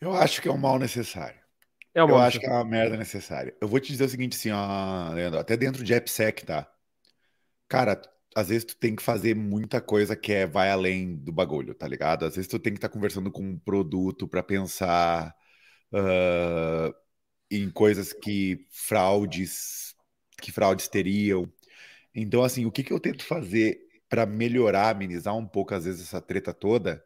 Eu acho que é um mal necessário. É um mal eu necessário. acho que é uma merda necessária. Eu vou te dizer o seguinte, assim, ó, Leandro, até dentro de AppSec, tá? Cara, às vezes tu tem que fazer muita coisa que é vai além do bagulho, tá ligado? Às vezes tu tem que estar tá conversando com um produto para pensar uh, em coisas que fraudes que fraudes teriam. Então, assim, o que, que eu tento fazer para melhorar, amenizar um pouco, às vezes, essa treta toda,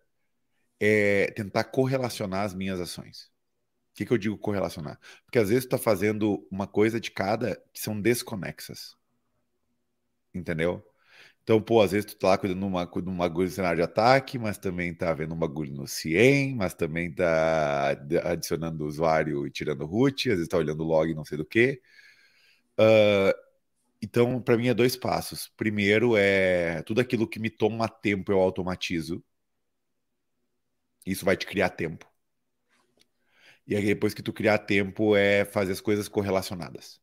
é tentar correlacionar as minhas ações. O que, que eu digo correlacionar? Porque às vezes tu tá fazendo uma coisa de cada que são desconexas. Entendeu? Então, pô, às vezes tu tá lá cuidando de de um bagulho no cenário de ataque, mas também tá vendo um bagulho no CIEM, mas também tá adicionando usuário e tirando root, às vezes tá olhando log não sei do que. Uh, então, para mim é dois passos. Primeiro é tudo aquilo que me toma tempo eu automatizo. Isso vai te criar tempo. E aí depois que tu criar tempo é fazer as coisas correlacionadas.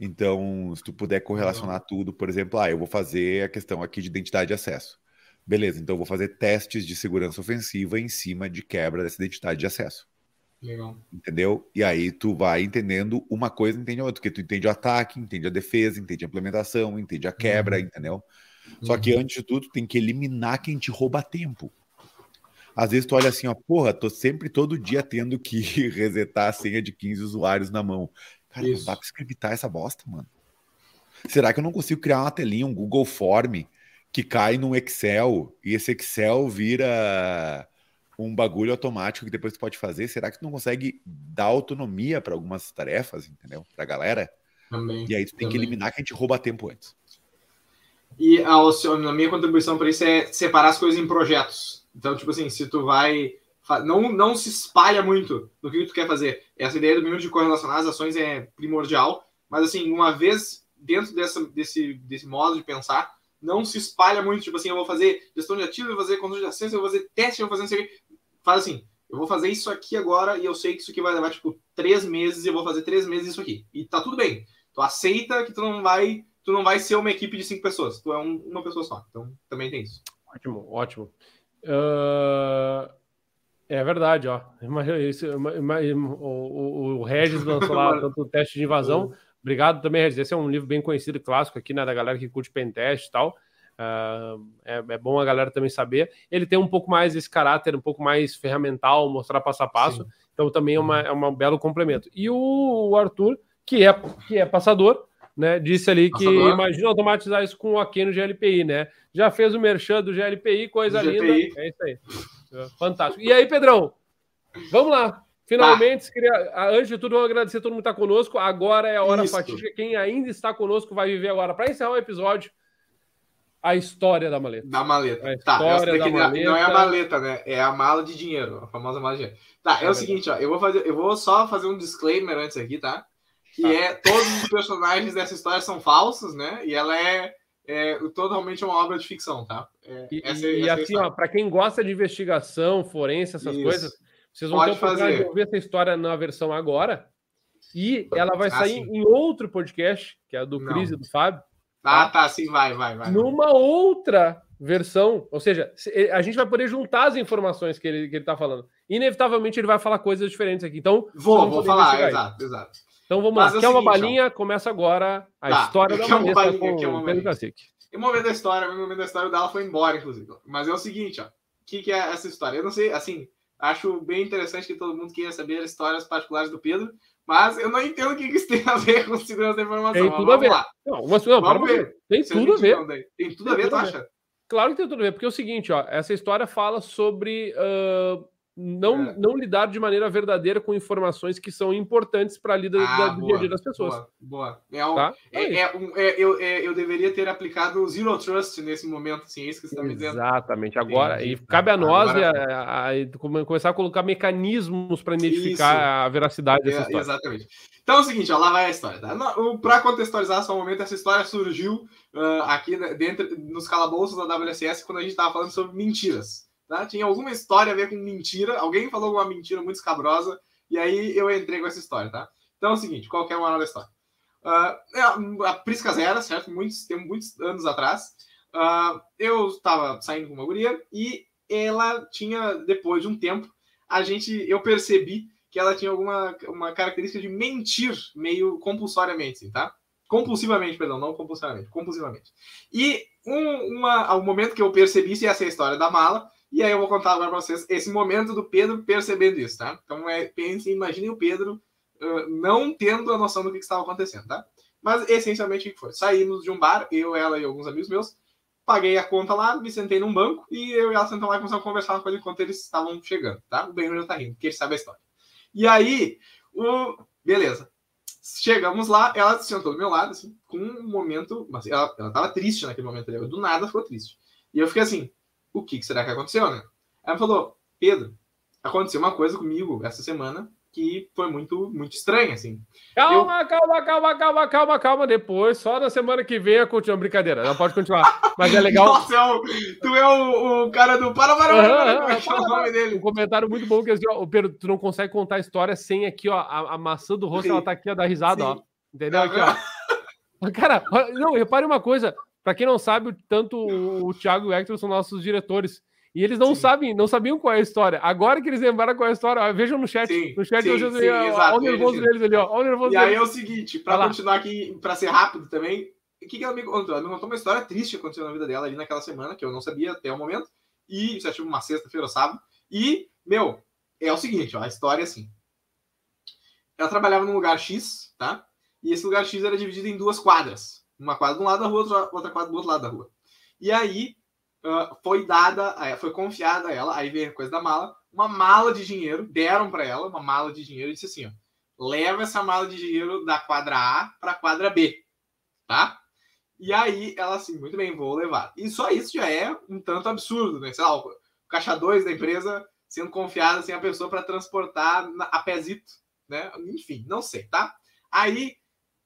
Então, se tu puder correlacionar uhum. tudo, por exemplo, ah, eu vou fazer a questão aqui de identidade de acesso. Beleza, então eu vou fazer testes de segurança ofensiva em cima de quebra dessa identidade de acesso. Legal. Entendeu? E aí tu vai entendendo uma coisa, entende a outra, porque tu entende o ataque, entende a defesa, entende a implementação, entende a quebra, uhum. entendeu? Só que uhum. antes de tudo, tem que eliminar quem te rouba tempo. Às vezes tu olha assim, ó, porra, tô sempre todo dia tendo que resetar a senha de 15 usuários na mão. Cara, Isso. não dá pra scriptar essa bosta, mano. Será que eu não consigo criar uma telinha, um Google Form que cai num Excel e esse Excel vira um bagulho automático que depois tu pode fazer? Será que tu não consegue dar autonomia para algumas tarefas, entendeu? Pra galera? Também. E aí tu tem também. que eliminar que a gente rouba tempo antes. E a, a minha contribuição para isso é separar as coisas em projetos. Então, tipo assim, se tu vai não, não se espalha muito no que tu quer fazer. Essa ideia do minuto de correlacionar as ações é primordial, mas assim, uma vez dentro dessa, desse, desse modo de pensar, não se espalha muito, tipo assim, eu vou fazer gestão de ativos, eu vou fazer controle de acesso, eu vou fazer teste, eu vou fazer não sei o quê. Faz assim, eu vou fazer isso aqui agora e eu sei que isso aqui vai levar, tipo, três meses e eu vou fazer três meses isso aqui. E tá tudo bem. Tu aceita que tu não vai, tu não vai ser uma equipe de cinco pessoas, tu é um, uma pessoa só. Então, também tem isso. Ótimo, ótimo. Uh... É verdade, ó. O, o Regis lançou lá tanto o teste de invasão. Obrigado também, Regis. Esse é um livro bem conhecido e clássico aqui, né? Da galera que curte pentest e tal. Uh, é, é, bom a galera também saber. Ele tem um pouco mais esse caráter, um pouco mais ferramental, mostrar passo a passo. Sim. Então também é, uma, é um belo complemento. E o, o, Arthur, que é, que é passador, né? Disse ali que imagina automatizar isso com o Aqui no GLPI, né? Já fez o merchan do GLPI, coisa linda. É isso aí. Fantástico. E aí, Pedrão? Vamos lá. Finalmente, tá. queria, antes de tudo, vamos agradecer a todo mundo que está conosco. Agora é a hora Isso. fatídica. Quem ainda está conosco vai viver agora. Para encerrar o episódio, a história da maleta. Da maleta. A tá, história da maleta. Não é a maleta, né? É a mala de dinheiro, a famosa mala de dinheiro. Tá, é, é o seguinte, ó. Eu vou, fazer, eu vou só fazer um disclaimer antes aqui, tá? Que tá. é todos os personagens dessa história são falsos, né? E ela é é totalmente uma obra de ficção, tá? É, e, essa, e essa assim, ó, para quem gosta de investigação, forense, essas Isso. coisas, vocês vão Pode ter oportunidade de ouvir essa história na versão agora. E ela vai ah, sair sim. em outro podcast, que é a do Não. Cris e do Fábio. Ah, tá, sim, vai, vai, vai. Numa outra versão, ou seja, a gente vai poder juntar as informações que ele, que ele tá falando. Inevitavelmente ele vai falar coisas diferentes aqui. Então, vou, vou falar, exato, exato. Então vamos Mas lá. É quer seguinte, uma balinha? Ó. Começa agora a tá, história da uma balinha, com uma Pedro Cacique. E o momento da história, o momento da história dela foi embora, inclusive. Mas é o seguinte, ó. O que, que é essa história? Eu não sei, assim, acho bem interessante que todo mundo queira saber as histórias particulares do Pedro, mas eu não entendo o que isso tem a ver com segurança da informação. Tem tudo a ver. Lá. Não, mas, não, vamos ver. Tem tudo a ver. Tem tudo a ver, tu acha? Claro que tem tudo a ver, porque é o seguinte, ó, essa história fala sobre uh, não, é. não lidar de maneira verdadeira com informações que são importantes para a lida ah, do dia a dia das pessoas. Boa, boa. É um, tá? é, é, é um, é, eu, é, eu deveria ter aplicado o Zero Trust nesse momento, assim, é isso que você está me dizendo. Exatamente. Agora, Entendi. e cabe a nós Agora... a, a, a, começar a colocar mecanismos para identificar isso. a veracidade dessa história. Exatamente. Então é o seguinte, ó, lá vai a história. Tá? Para contextualizar só um momento, essa história surgiu uh, aqui né, dentro nos calabouços da WSS quando a gente estava falando sobre mentiras. Tá? Tinha alguma história a ver com mentira, alguém falou alguma mentira muito escabrosa, e aí eu entrei com essa história, tá? Então é o seguinte, qual é a moral da história? Uh, a Prisca Zera, certo? Muitos, tem muitos anos atrás, uh, eu estava saindo com uma guria e ela tinha, depois de um tempo, a gente, eu percebi que ela tinha alguma uma característica de mentir meio compulsoriamente, assim, tá? Compulsivamente, perdão, não compulsivamente, compulsivamente. E um, uma, ao momento que eu percebi, se essa é a história da mala, e aí eu vou contar agora para vocês esse momento do Pedro percebendo isso, tá? Então é, pensem, imaginem o Pedro uh, não tendo a noção do que, que estava acontecendo, tá? Mas essencialmente o que foi? Saímos de um bar, eu, ela e alguns amigos meus, paguei a conta lá, me sentei num banco e eu e ela sentamos lá e começamos a conversar ele enquanto eles estavam chegando, tá? O Benjamin tá rindo, porque ele sabe a história. E aí, o... beleza. Chegamos lá, ela sentou do meu lado, assim, com um momento. Ela, ela tava triste naquele momento ali, do nada ficou triste. E eu fiquei assim, o que, que será que aconteceu, né? Ela falou, Pedro, aconteceu uma coisa comigo essa semana que foi muito, muito estranha, assim. Calma, eu... calma, calma, calma, calma, calma. Depois, só na semana que vem, continua brincadeira. Não pode continuar. Mas é legal. Nossa, é o... tu é o, o, cara do. Para, para, para, para, para, o nome dele. Um comentário muito bom que assim, ó, Pedro, tu não consegue contar a história sem aqui, ó, a, a maçã do rosto, Sim. ela tá aqui, ó, da risada, Sim. ó. Entendeu? Aqui, ó. Cara, não, repare uma coisa. Para quem não sabe, tanto o Thiago e o Hector são nossos diretores. E eles não sim. sabem, não sabiam qual é a história. Agora que eles lembraram qual é a história, vejam no chat. Sim, no chat, sim, sim, ó, o nervoso deles ali, ó. o nervoso e deles. aí é o seguinte, para continuar aqui, para ser rápido também, o que, que ela me contou? Ela me contou uma história triste que aconteceu na vida dela ali naquela semana, que eu não sabia até o momento. E isso é tipo uma sexta-feira ou sábado. E, meu, é o seguinte, ó, a história é assim. Ela trabalhava num lugar X, tá? E esse lugar X era dividido em duas quadras. Uma quadra de um lado da rua, outra, quadra do outro lado da rua. E aí uh, foi dada, foi confiada a ela, aí veio a coisa da mala, uma mala de dinheiro, deram para ela uma mala de dinheiro e disse assim: ó, leva essa mala de dinheiro da quadra A para a quadra B, tá? E aí ela assim, muito bem, vou levar. E só isso já é um tanto absurdo, né? Sei lá, o caixa 2 da empresa sendo confiado assim, a pessoa para transportar a pezito, né? Enfim, não sei, tá? Aí,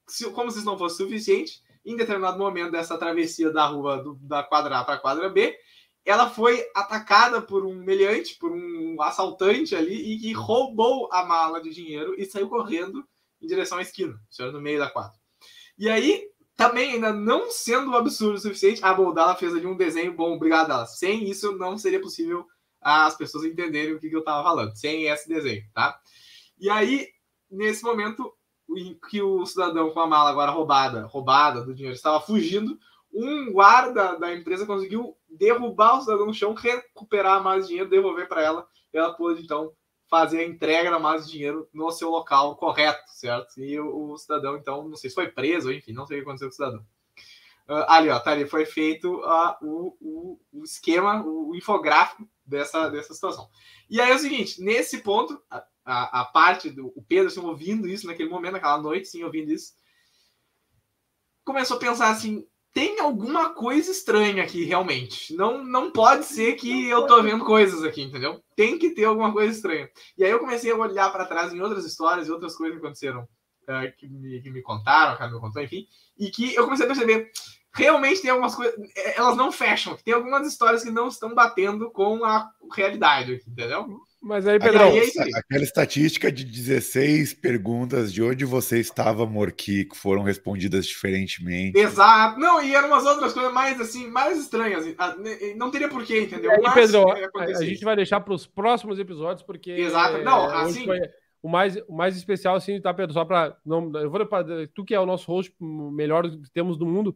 se, como se isso não fosse suficiente, em determinado momento dessa travessia da rua do, da quadra A para a quadra B, ela foi atacada por um meliante, por um assaltante ali, e que roubou a mala de dinheiro e saiu correndo em direção à esquina, no meio da quadra. E aí, também, ainda não sendo absurdo o suficiente, a Boldala fez ali um desenho bom, obrigado dela. Sem isso, não seria possível as pessoas entenderem o que, que eu estava falando, sem esse desenho, tá? E aí, nesse momento, que o cidadão com a mala agora roubada, roubada do dinheiro, estava fugindo, um guarda da empresa conseguiu derrubar o cidadão no chão, recuperar mais dinheiro, devolver para ela. E ela pôde, então, fazer a entrega da mais dinheiro no seu local correto, certo? E o, o, cidadão, então, não sei se foi preso, enfim, não sei o que aconteceu com o cidadão. Uh, ali, ó, tá ali, foi feito uh, o, o, o, esquema, o, infográfico dessa, dessa situação. E aí é o seguinte, nesse ponto, a, a, parte do o Pedro, assim, ouvindo isso naquele momento, naquela noite, sim, ouvindo isso, começou a pensar assim, tem alguma coisa estranha aqui, realmente. Não, não pode ser que eu tô vendo coisas aqui, entendeu? Tem que ter alguma coisa estranha. E aí eu comecei a olhar para trás em outras histórias e outras coisas que aconteceram, uh, que, me, que me contaram, a Camila contou, enfim, e que eu comecei a perceber, realmente tem algumas coisas, eh, elas não fecham, tem algumas histórias que não estão batendo com a realidade entendeu? Mas aí, Pedro, aí, é aquela estatística de 16 perguntas de onde você estava, Morqui, que foram respondidas diferentemente. Exato. Não, e eram umas outras coisas mais assim, mais estranhas. Ah, não teria porquê, entendeu? E aí, Pedro, a gente vai deixar para os próximos episódios, porque. Exato. Não, assim. Foi o mais, o mais especial, assim, tá, Pedro? Só para. Eu vou pra, Tu que é o nosso host melhor que temos do mundo.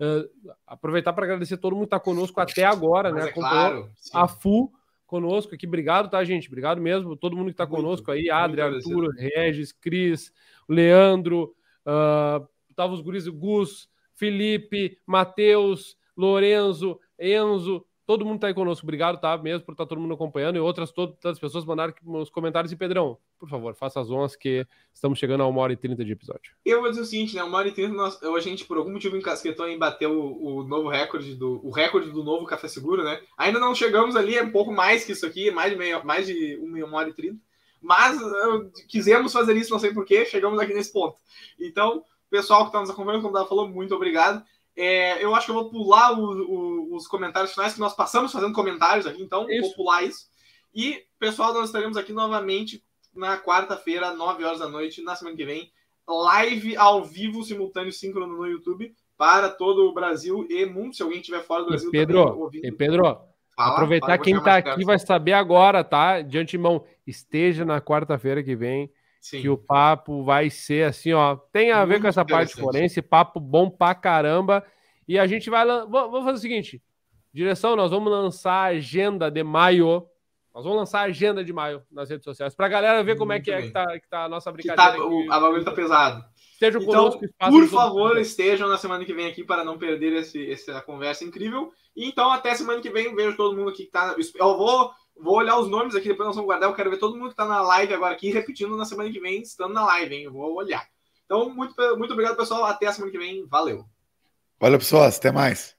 Uh, aproveitar para agradecer todo mundo que está conosco até agora, Mas né? É claro, a FU conosco aqui. Obrigado, tá, gente? Obrigado mesmo. Todo mundo que está conosco aí, Adri, Arthur, Regis, Cris, Leandro, uh, tava os guris, Gus, Felipe, Matheus, Lorenzo, Enzo, Todo mundo tá aí conosco. Obrigado, tá? Mesmo por estar tá todo mundo acompanhando. E outras todas as pessoas mandaram nos comentários. E Pedrão, por favor, faça as honras que estamos chegando a uma hora e trinta de episódio. Eu vou dizer o seguinte, né? Uma hora e trinta, a gente, por algum motivo, encasquetou em bater o, o, novo recorde do o recorde do novo Café Seguro, né? Ainda não chegamos ali, é um pouco mais que isso aqui, mais de, meia, mais de uma hora e trinta. Mas uh, quisemos fazer isso, não sei porquê, chegamos aqui nesse ponto. Então, pessoal que está nos acompanhando, como o falou, muito obrigado. É, eu acho que eu vou pular o, o, os comentários finais, que nós passamos fazendo comentários aqui, então isso. vou pular isso. E, pessoal, nós estaremos aqui novamente na quarta-feira, 9 horas da noite, na semana que vem. Live ao vivo, simultâneo, síncrono no YouTube, para todo o Brasil e mundo. Se alguém estiver fora do Brasil, e Pedro, e Pedro, Fala, aproveitar quem está aqui vai saber agora, tá? De antemão, esteja na quarta-feira que vem Sim. que o papo vai ser assim, ó, tem a Muito ver com essa parte forense, papo bom pra caramba. E a gente vai. Vamos fazer o seguinte: direção, nós vamos lançar a agenda de maio. Nós vamos lançar a agenda de maio nas redes sociais, pra galera ver como é que é que tá, que tá a nossa brincadeira. Tá, o, a bagulho tá pesado. Estejam então, conosco. Por favor, estejam na semana que vem aqui para não perder esse, essa conversa incrível. E então, até semana que vem, vejo todo mundo aqui que tá. Eu vou Vou olhar os nomes aqui, depois nós vamos guardar. Eu quero ver todo mundo que está na live agora aqui, repetindo na semana que vem, estando na live, hein? Eu vou olhar. Então, muito, muito obrigado, pessoal. Até a semana que vem. Valeu. Valeu, pessoal. Até mais.